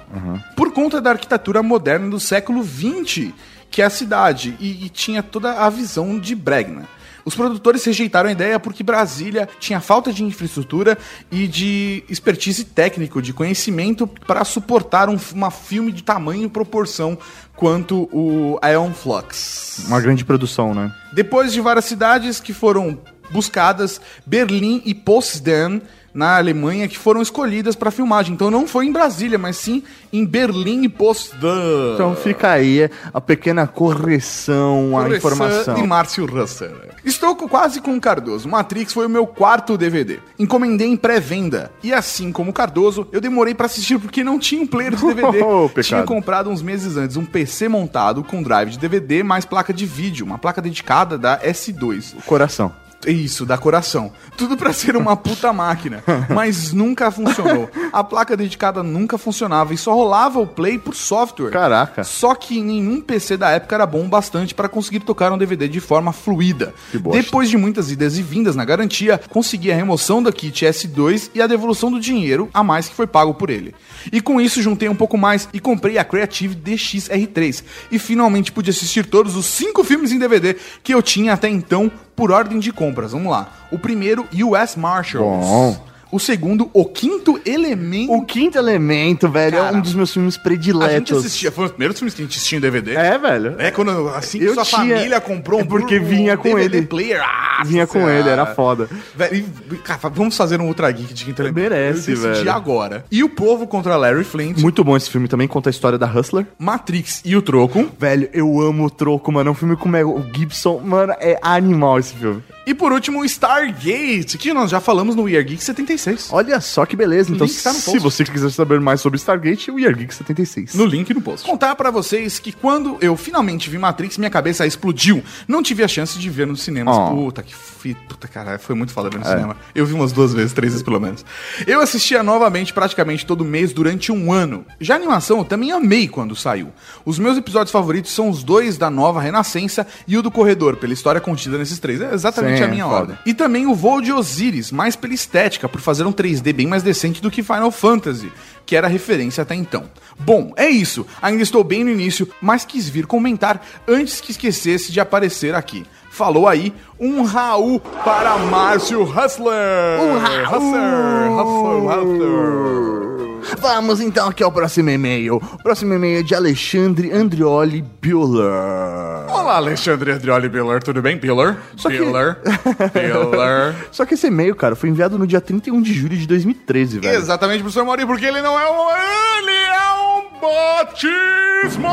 Por conta da arquitetura moderna do século XX, que é a cidade, e, e tinha toda a visão de Bregna. Os produtores rejeitaram a ideia porque Brasília tinha falta de infraestrutura e de expertise técnico, de conhecimento para suportar um, uma filme de tamanho e proporção quanto o Aeon Flux. Uma grande produção, né? Depois de várias cidades que foram buscadas, Berlim e Potsdam, na Alemanha, que foram escolhidas para filmagem. Então não foi em Brasília, mas sim em Berlim e Potsdam. Então fica aí a pequena correção, a Correção informação. de Márcio Russell. Estou quase com o Cardoso. Matrix foi o meu quarto DVD. Encomendei em pré-venda. E assim como o Cardoso, eu demorei pra assistir porque não tinha um player de DVD. Oh, tinha comprado uns meses antes um PC montado com drive de DVD mais placa de vídeo, uma placa dedicada da S2. Coração. Isso, da coração. Tudo pra ser uma puta máquina. Mas nunca funcionou. A placa dedicada nunca funcionava e só rolava o play por software. Caraca. Só que nenhum PC da época era bom o bastante para conseguir tocar um DVD de forma fluida. Depois de muitas idas e vindas na garantia, consegui a remoção da kit S2 e a devolução do dinheiro a mais que foi pago por ele. E com isso juntei um pouco mais e comprei a Creative DX-R3 e finalmente pude assistir todos os cinco filmes em DVD que eu tinha até então por ordem de compras. Vamos lá. O primeiro, US Marshals. Bom. O segundo, O Quinto Elemento. O Quinto Elemento, velho, é Cara, um dos meus filmes A gente prediletos. assistia, foi um dos primeiros filmes que a gente assistia em DVD. É, velho. É, quando assim que Eu sua tinha- família comprou um É porque vinha com DVD ele. player. Ah, Vinha com ele, era foda. Velho, e, cara, vamos fazer um Ultra Geek de quinta elemento. Merece, Eu velho. agora. E o Povo contra Larry Flint, Muito bom esse filme também, conta a história da Hustler. Matrix e o Troco. Velho, eu amo o troco, mano. É um filme com o Mel Gibson. Mano, é animal esse filme. E por último, o Stargate, que nós já falamos no We Are Geek 76. Olha só que beleza. Então, Link tá no se post. você quiser saber mais sobre Stargate, o Year Geek 76. No link no post. Contar pra vocês que quando eu finalmente vi Matrix, minha cabeça explodiu. Não tive a chance de ver nos cinemas. Oh. Puta que fi... Puta caralho, foi muito foda ver no cinema. Eu vi umas duas vezes, três vezes pelo menos. Eu assistia novamente praticamente todo mês durante um ano. Já a animação eu também amei quando saiu. Os meus episódios favoritos são os dois da Nova Renascença e o do Corredor, pela história contida nesses três. É exatamente Sim, a minha foda. ordem. E também o Voo de Osiris, mais pela estética, por fazer um 3D bem mais decente do que Final Fantasy, que era referência até então. Bom, é isso. Ainda estou bem no início, mas quis vir comentar antes que esquecesse de aparecer aqui. Falou aí um Raul para Márcio Hustler. Um Raul. Hustler, Hustler, Hustler. Vamos então aqui ao próximo e-mail. O próximo e-mail é de Alexandre Andrioli Bueller. Olá, Alexandre Adrioli Biller, tudo bem? Biller? Só que- Biller? Biller. Só que esse e-mail, cara, foi enviado no dia 31 de julho de 2013, velho. Exatamente, professor Mauri, porque ele não é um. Ele é um batismo!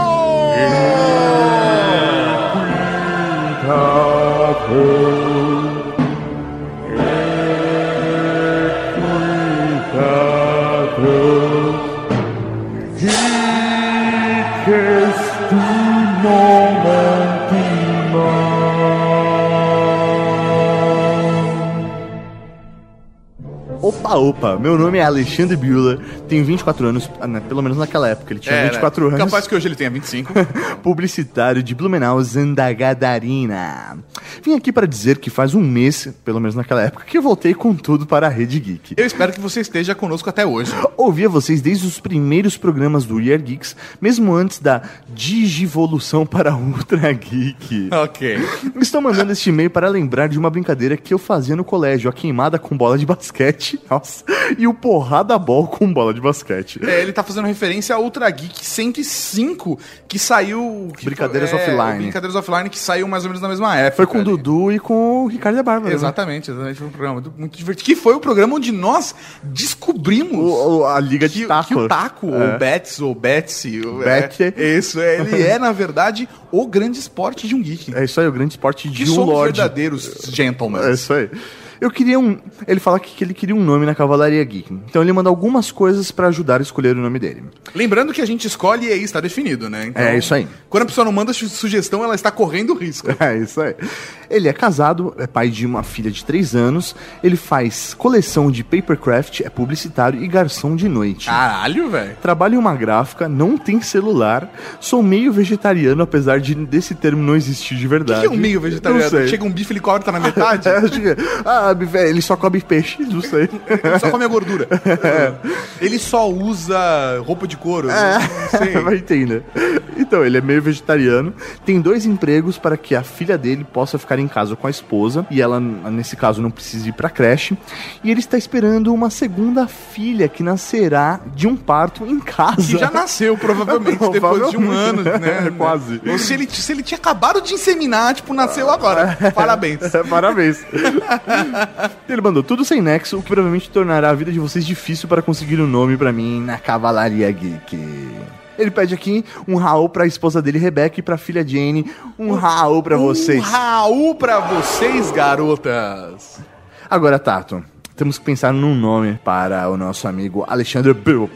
Opa, opa, meu nome é Alexandre Bueller, tenho 24 anos, ah, né, pelo menos naquela época, ele tinha É, 24 né? anos. Capaz que hoje ele tenha 25. publicitário de Blumenau, Zandagadarina. Vim aqui para dizer que faz um mês, pelo menos naquela época, que eu voltei com tudo para a Rede Geek. Eu espero que você esteja conosco até hoje. Ouvia vocês desde os primeiros programas do Year Geeks, mesmo antes da digivolução para Ultra Geek. Ok. Estou mandando este e-mail para lembrar de uma brincadeira que eu fazia no colégio, a queimada com bola de basquete, nossa, e o porrada bol com bola de basquete. É, ele tá fazendo referência a Ultra Geek 105, que saiu. que Brincadeiras foi- é, Offline. Brincadeiras Offline, que saiu mais ou menos na mesma época. Foi com o. Dudu e com o Ricardo da Bárbara. né? Exatamente, exatamente. Foi um programa muito, divertido. Que foi o programa onde nós descobrimos. O- o- a Liga de que, Taco. que o Taco, É. ou Betsy, ou Betsy. ou- Betsy. É, isso, é, ele é, na verdade, o grande esporte de um geek. É isso aí, o grande esporte que de um somos Lorde. verdadeiros gentlemen. É isso aí. Eu queria um. Ele fala que, ele queria um nome na Cavalaria Geek. Então ele manda algumas coisas pra ajudar a escolher o nome dele. Lembrando que a gente escolhe e aí está definido, né? Então, É isso aí. Quando a pessoa não manda su- sugestão, ela está correndo risco. É isso aí. Ele é casado, é pai de uma filha de 3 anos. Ele faz coleção de papercraft, é publicitário e garçom de noite. Caralho, velho. Trabalha em uma gráfica, não tem celular. Sou meio vegetariano, apesar de desse termo não existir de O verdade. que é um meio vegetariano? Chega um bife, ele corta na metade? É, que- ah, velho, ele só come peixe, não sei. Ele só come a gordura. Ele só usa roupa de couro. É, Não sei. vai entender. Então, ele é meio vegetariano, tem dois empregos para que a filha dele possa ficar em casa com a esposa, e ela, nesse caso, não precisa ir pra creche. E ele está esperando uma segunda filha que nascerá de um parto em casa. Que já nasceu, provavelmente, depois de um ano, né? É, quase. Ou se ele, se ele tinha acabado de inseminar, tipo, nasceu agora. Parabéns. Parabéns. ele mandou tudo sem nexo, o que provavelmente tornará a vida de vocês difícil para conseguir um nome pra mim na Cavalaria Geek. Ele pede aqui um Raul pra esposa dele, Rebeca, e pra filha Jane. Um Raul pra vocês. Um Raul pra vocês, garotas. Agora, Tato, temos que pensar num nome para o nosso amigo Alexandre Bill,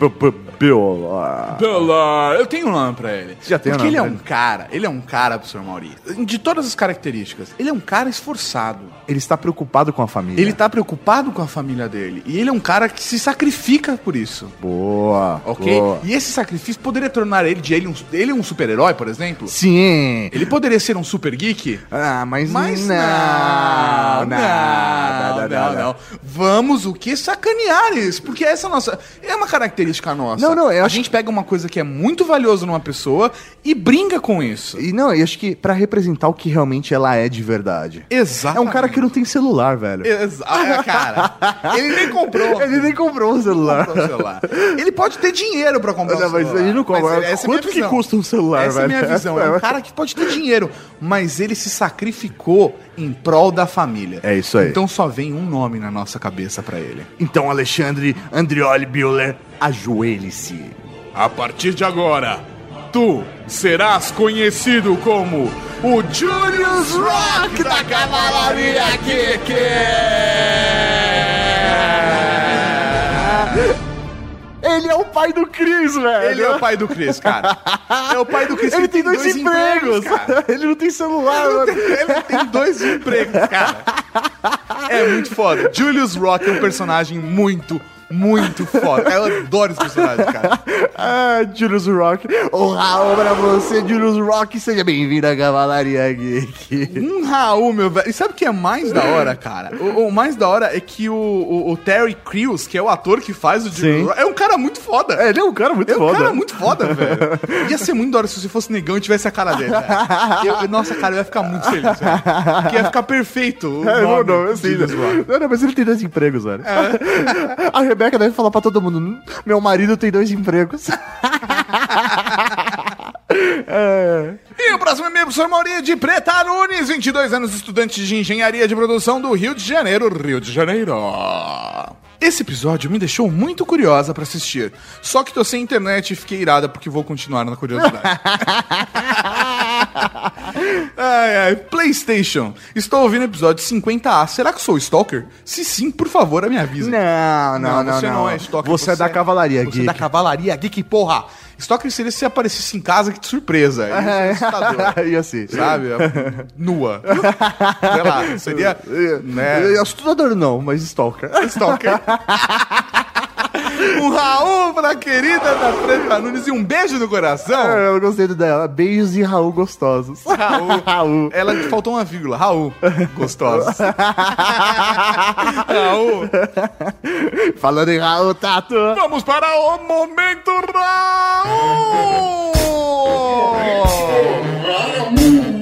ah. Pela... Eu tenho um nome pra ele. Já tem um Porque nome ele é um ele? cara, ele é um cara, professor Mauri. De todas as características, ele é um cara esforçado. Ele está preocupado com a família. Ele tá preocupado com a família dele. E ele é um cara que se sacrifica por isso. Boa. Ok? boa. E esse sacrifício poderia tornar ele de ele um, ele um super-herói, por exemplo? Sim. Ele poderia ser um super geek? Ah, mas, Mas não. não, não, não, não, não. Vamos o que sacanear isso, porque essa é nossa é uma característica nossa. Não, não, eu a acho gente pega uma coisa que é muito valiosa numa pessoa e brinca com isso. E não, eu acho que pra representar o que realmente ela é de verdade. Exato. É um cara que não tem celular, velho. Exa cara, ele nem comprou. Ele nem comprou um celular. comprou um celular. Ele pode ter dinheiro pra comprar Não, um mas celular. ele não compra. Mas essa é Quanto que visão. custa um celular, Essa é a velho? minha visão. É um cara que pode ter dinheiro, mas ele se sacrificou em prol da família. É isso aí. Então só vem um nome na nossa cabeça pra ele. Então, Alexandre Andrioli Bueller, ajoelhe-se. A partir de agora, tu serás conhecido como o Julius Rock da Cavalaria Kiki. Ele é o pai do Chris, velho. Ele é o pai do Chris, cara. É o pai do Chris. Ele tem dois, empregos. cara. ele não tem celular, mano. Ele tem dois empregos, cara. É muito foda. Julius Rock é um personagem muito, muito foda. Eu adoro esse personagem, cara. Ah, Julius Rock. Um Raul pra você, Julius Rock. Seja bem-vindo à Cavalaria Geek. Um Raul, meu velho. E sabe o que é mais da hora, cara? O, o mais da hora é que o, o- o Terry Crews, que é o ator que faz o Julius Sim. Rock, é um cara muito foda. É, ele é um cara muito É um foda. cara muito foda, velho. Ia ser muito da hora se você fosse negão e tivesse a cara dele, velho. Eu- Nossa, cara, eu ia ficar muito feliz, velho. Porque ia ficar perfeito. o É, não, nome, não, assim, Julius Rock. não, não, mas ele tem dois empregos, velho. A Rebeca deve falar pra todo mundo: "Hum, meu marido tem dois empregos. É. E o próximo é meu professor Maurício de Preta Nunes, 22 anos, estudante de engenharia de produção do Rio de Janeiro, Rio de Janeiro. Esse episódio me deixou muito curiosa pra assistir. Só que tô sem internet e fiquei irada porque vou continuar na curiosidade. ai, ai, PlayStation. Estou ouvindo o episódio 50A. Será que sou Stalker? Se sim, por favor, me avise. Não, não, não. você não, é Stalker. Você, é da Cavalaria Você Geek. é da Cavalaria Geek, porra. Stalker seria se você aparecesse em casa, que de surpresa. É assustador. e assim. Sabe? Nua. Sei lá, seria. Né? É, Assustador não, mas Stalker. Stalker. Um Raul pra querida da Preta Nunes e um beijo no coração. É, Eu gostei dela. Beijos e Raul gostosos. Raul. Raul. Ela faltou uma vírgula. Raul. Gostosos. Raul. Falando em Raul Tato. Vamos para o Momento Raul! Tem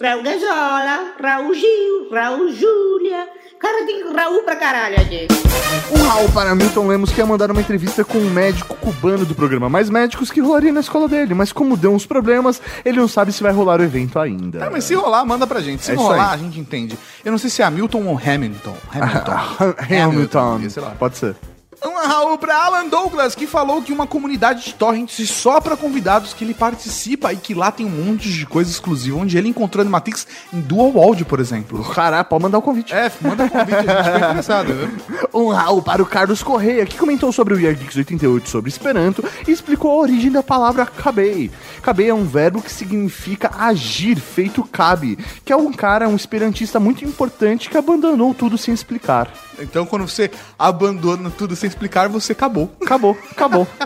Raul Gazola, Raul Gil, Raul Júlia. Cara, tem Raul pra caralho aqui. Um Raul para Milton Lemos quer mandar uma entrevista com um médico cubano do programa Mais Médicos que rolaria na escola dele, mas como deu uns problemas, ele não sabe se vai rolar o evento ainda. Ah, mas se rolar, manda pra gente. Se É não rolar, a gente entende. Eu não sei se é Hamilton ou Hamilton. Hamilton. Hamilton. sei lá. Pode ser. Um Raul pra Alan Douglas, que falou que uma comunidade de torrents só pra convidados que ele participa e que lá tem um monte de coisa exclusiva, onde ele encontrou Animatrix em Dual Audio, por exemplo. Caralho, pode mandar o convite. É, manda convite, a gente fica interessado, viu? Um Raul para o Carlos Correia, que comentou sobre o Year Geeks 88 sobre Esperanto e explicou a origem da palavra cabei. Cabei é um verbo que significa agir, feito cabe, que é um cara, um esperantista muito importante que abandonou tudo sem explicar. Então, quando você abandona tudo sem explicar, você acabou. Acabou, acabou.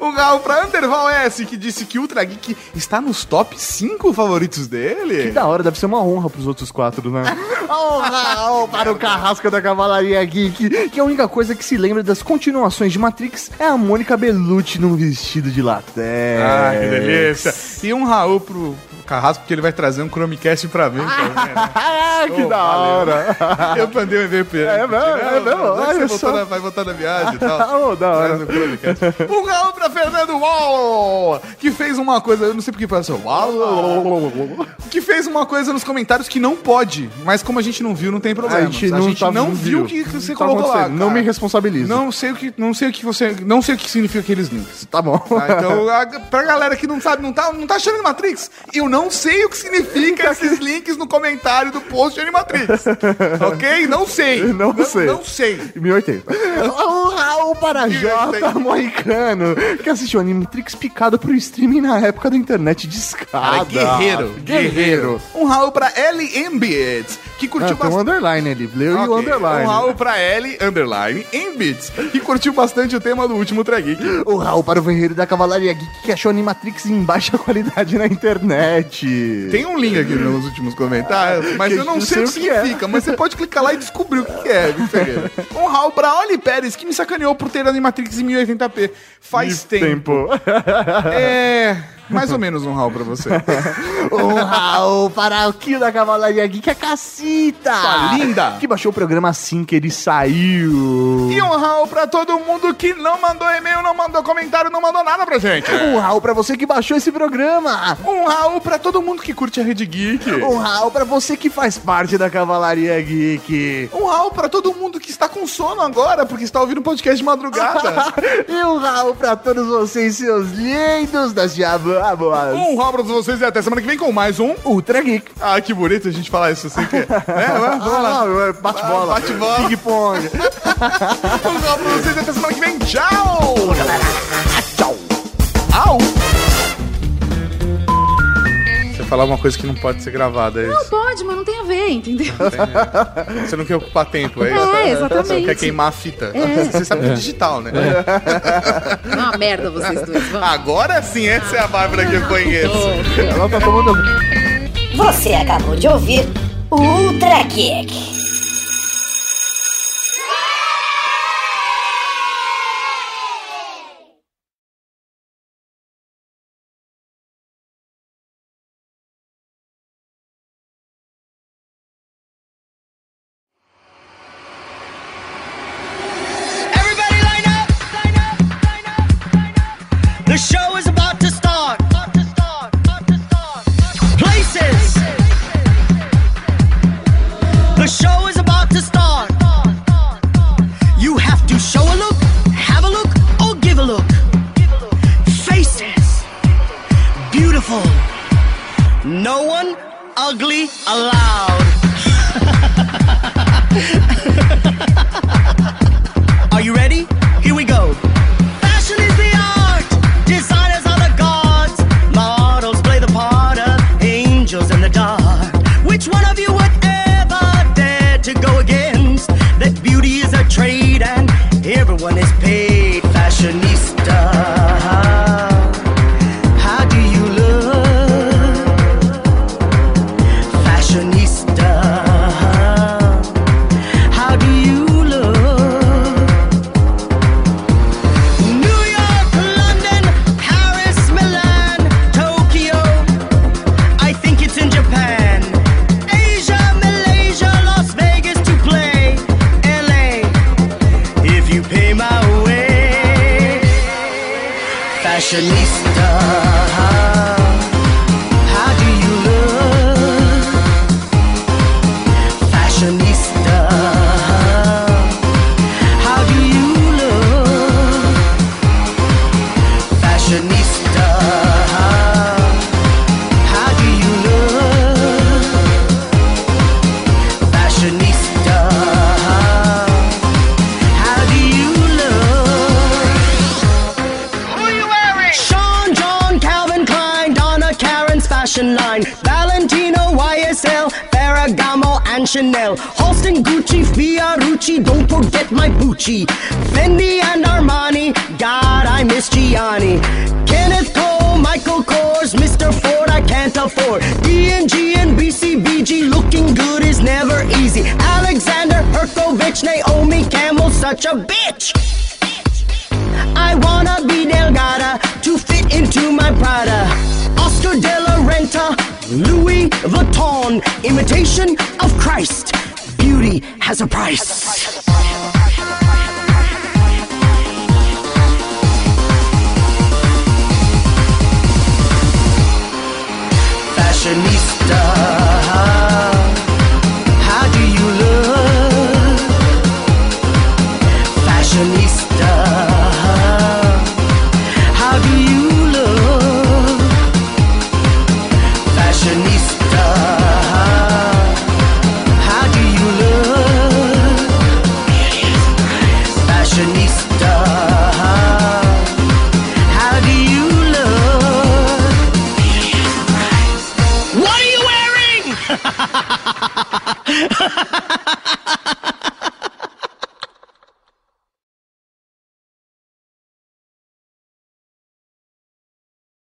Um Raul pra Underval S, que disse que Ultra Geek está nos top 5 favoritos dele. Que da hora, deve ser uma honra pros outros quatro, né? Oh, Raul para o Carrasca da Cavalaria Geek, que a única coisa que se lembra das continuações de Matrix é a Mônica Bellucci num vestido de latex. Ah, que delícia. E um Raul pro Carrasco porque ele vai trazer um Chromecast pra mim. Ah, que Oh, da valeu. hora. Eu mandei um e-mail pra ele. É mesmo? É mesmo? Olha você só. na- vai voltar na viagem e tal. Oh, da hora. Um. Um Raul pra Fernando Wall, que fez uma coisa, eu não sei porque assim, Wall, que fez uma coisa nos comentários que não pode, mas como a gente não viu, não tem problema. A gente não, tá- não viu o que você tá colocou lá. Não cara. me responsabilizo. Não sei o que, não sei o que você, não sei o que significa aqueles links. Tá bom. Tá, então, a, pra galera que não sabe, não tá, não tá achando Animatrix, eu não sei o que significa esses links no comentário do post de Animatrix. ok? Não sei. Não sei. Não sei. 1080. O Raul para J. Moicano, que assistiu Animatrix picado pro streaming na época da internet discada. Cara, guerreiro, guerreiro. Um Raul pra Ellie Embits, que Ah, curtiu tem um bastante. underline ali. Leu e o underline. Um Raul pra Ellie, underline, Embits, que curtiu bastante o tema do último Geek. O Raul para o Ferreiro da Cavalaria Geek, que achou Animatrix em baixa qualidade na internet. Tem um link aqui nos últimos comentários, mas Que eu não sei o que sei o que é. significa. Mas você pode clicar lá e descobrir o que é, viu, Ferreira? Um Raul pra Oli Pérez, que me sacaneou por ter Animatrix em 1080p. Faz tempo. É. Mais ou menos um Raul pra você. O Raul para o Kio da Cavalaria Geek, a Cacita. Sua linda. Que baixou o programa assim que ele saiu. E um Raul pra todo mundo que não mandou e-mail, não mandou comentário, não mandou nada pra gente. Um Raul pra você que baixou esse programa. Um Raul pra todo mundo que curte a Rede Geek. Um Raul pra você que faz parte da Cavalaria Geek. Um Raul pra todo mundo que está com sono agora, porque está ouvindo podcast de madrugada. e um Raul pra todos vocês, seus lindos das diabas. um Raul pra vocês e até semana que vem com mais um Ultra Geek. Ah, que bonito a gente falar isso assim. Que... É, vamos lá. Ah, bate bola. Ah, bate bola. Ping pong. Um Raul pra vocês e até semana que vem. Tchau! Tchau. Au! Falar uma coisa que não pode ser gravada, é Não pode, mas não tem a ver, entendeu? Você não quer ocupar tempo, é isso? É, exatamente. Você não quer queimar a fita. É. Você sabe que é digital, né? É uma merda vocês dois. Vamos. Agora sim, essa é a Bárbara que eu conheço. Ela tá tomando. Você acabou de ouvir o Ultra Geek.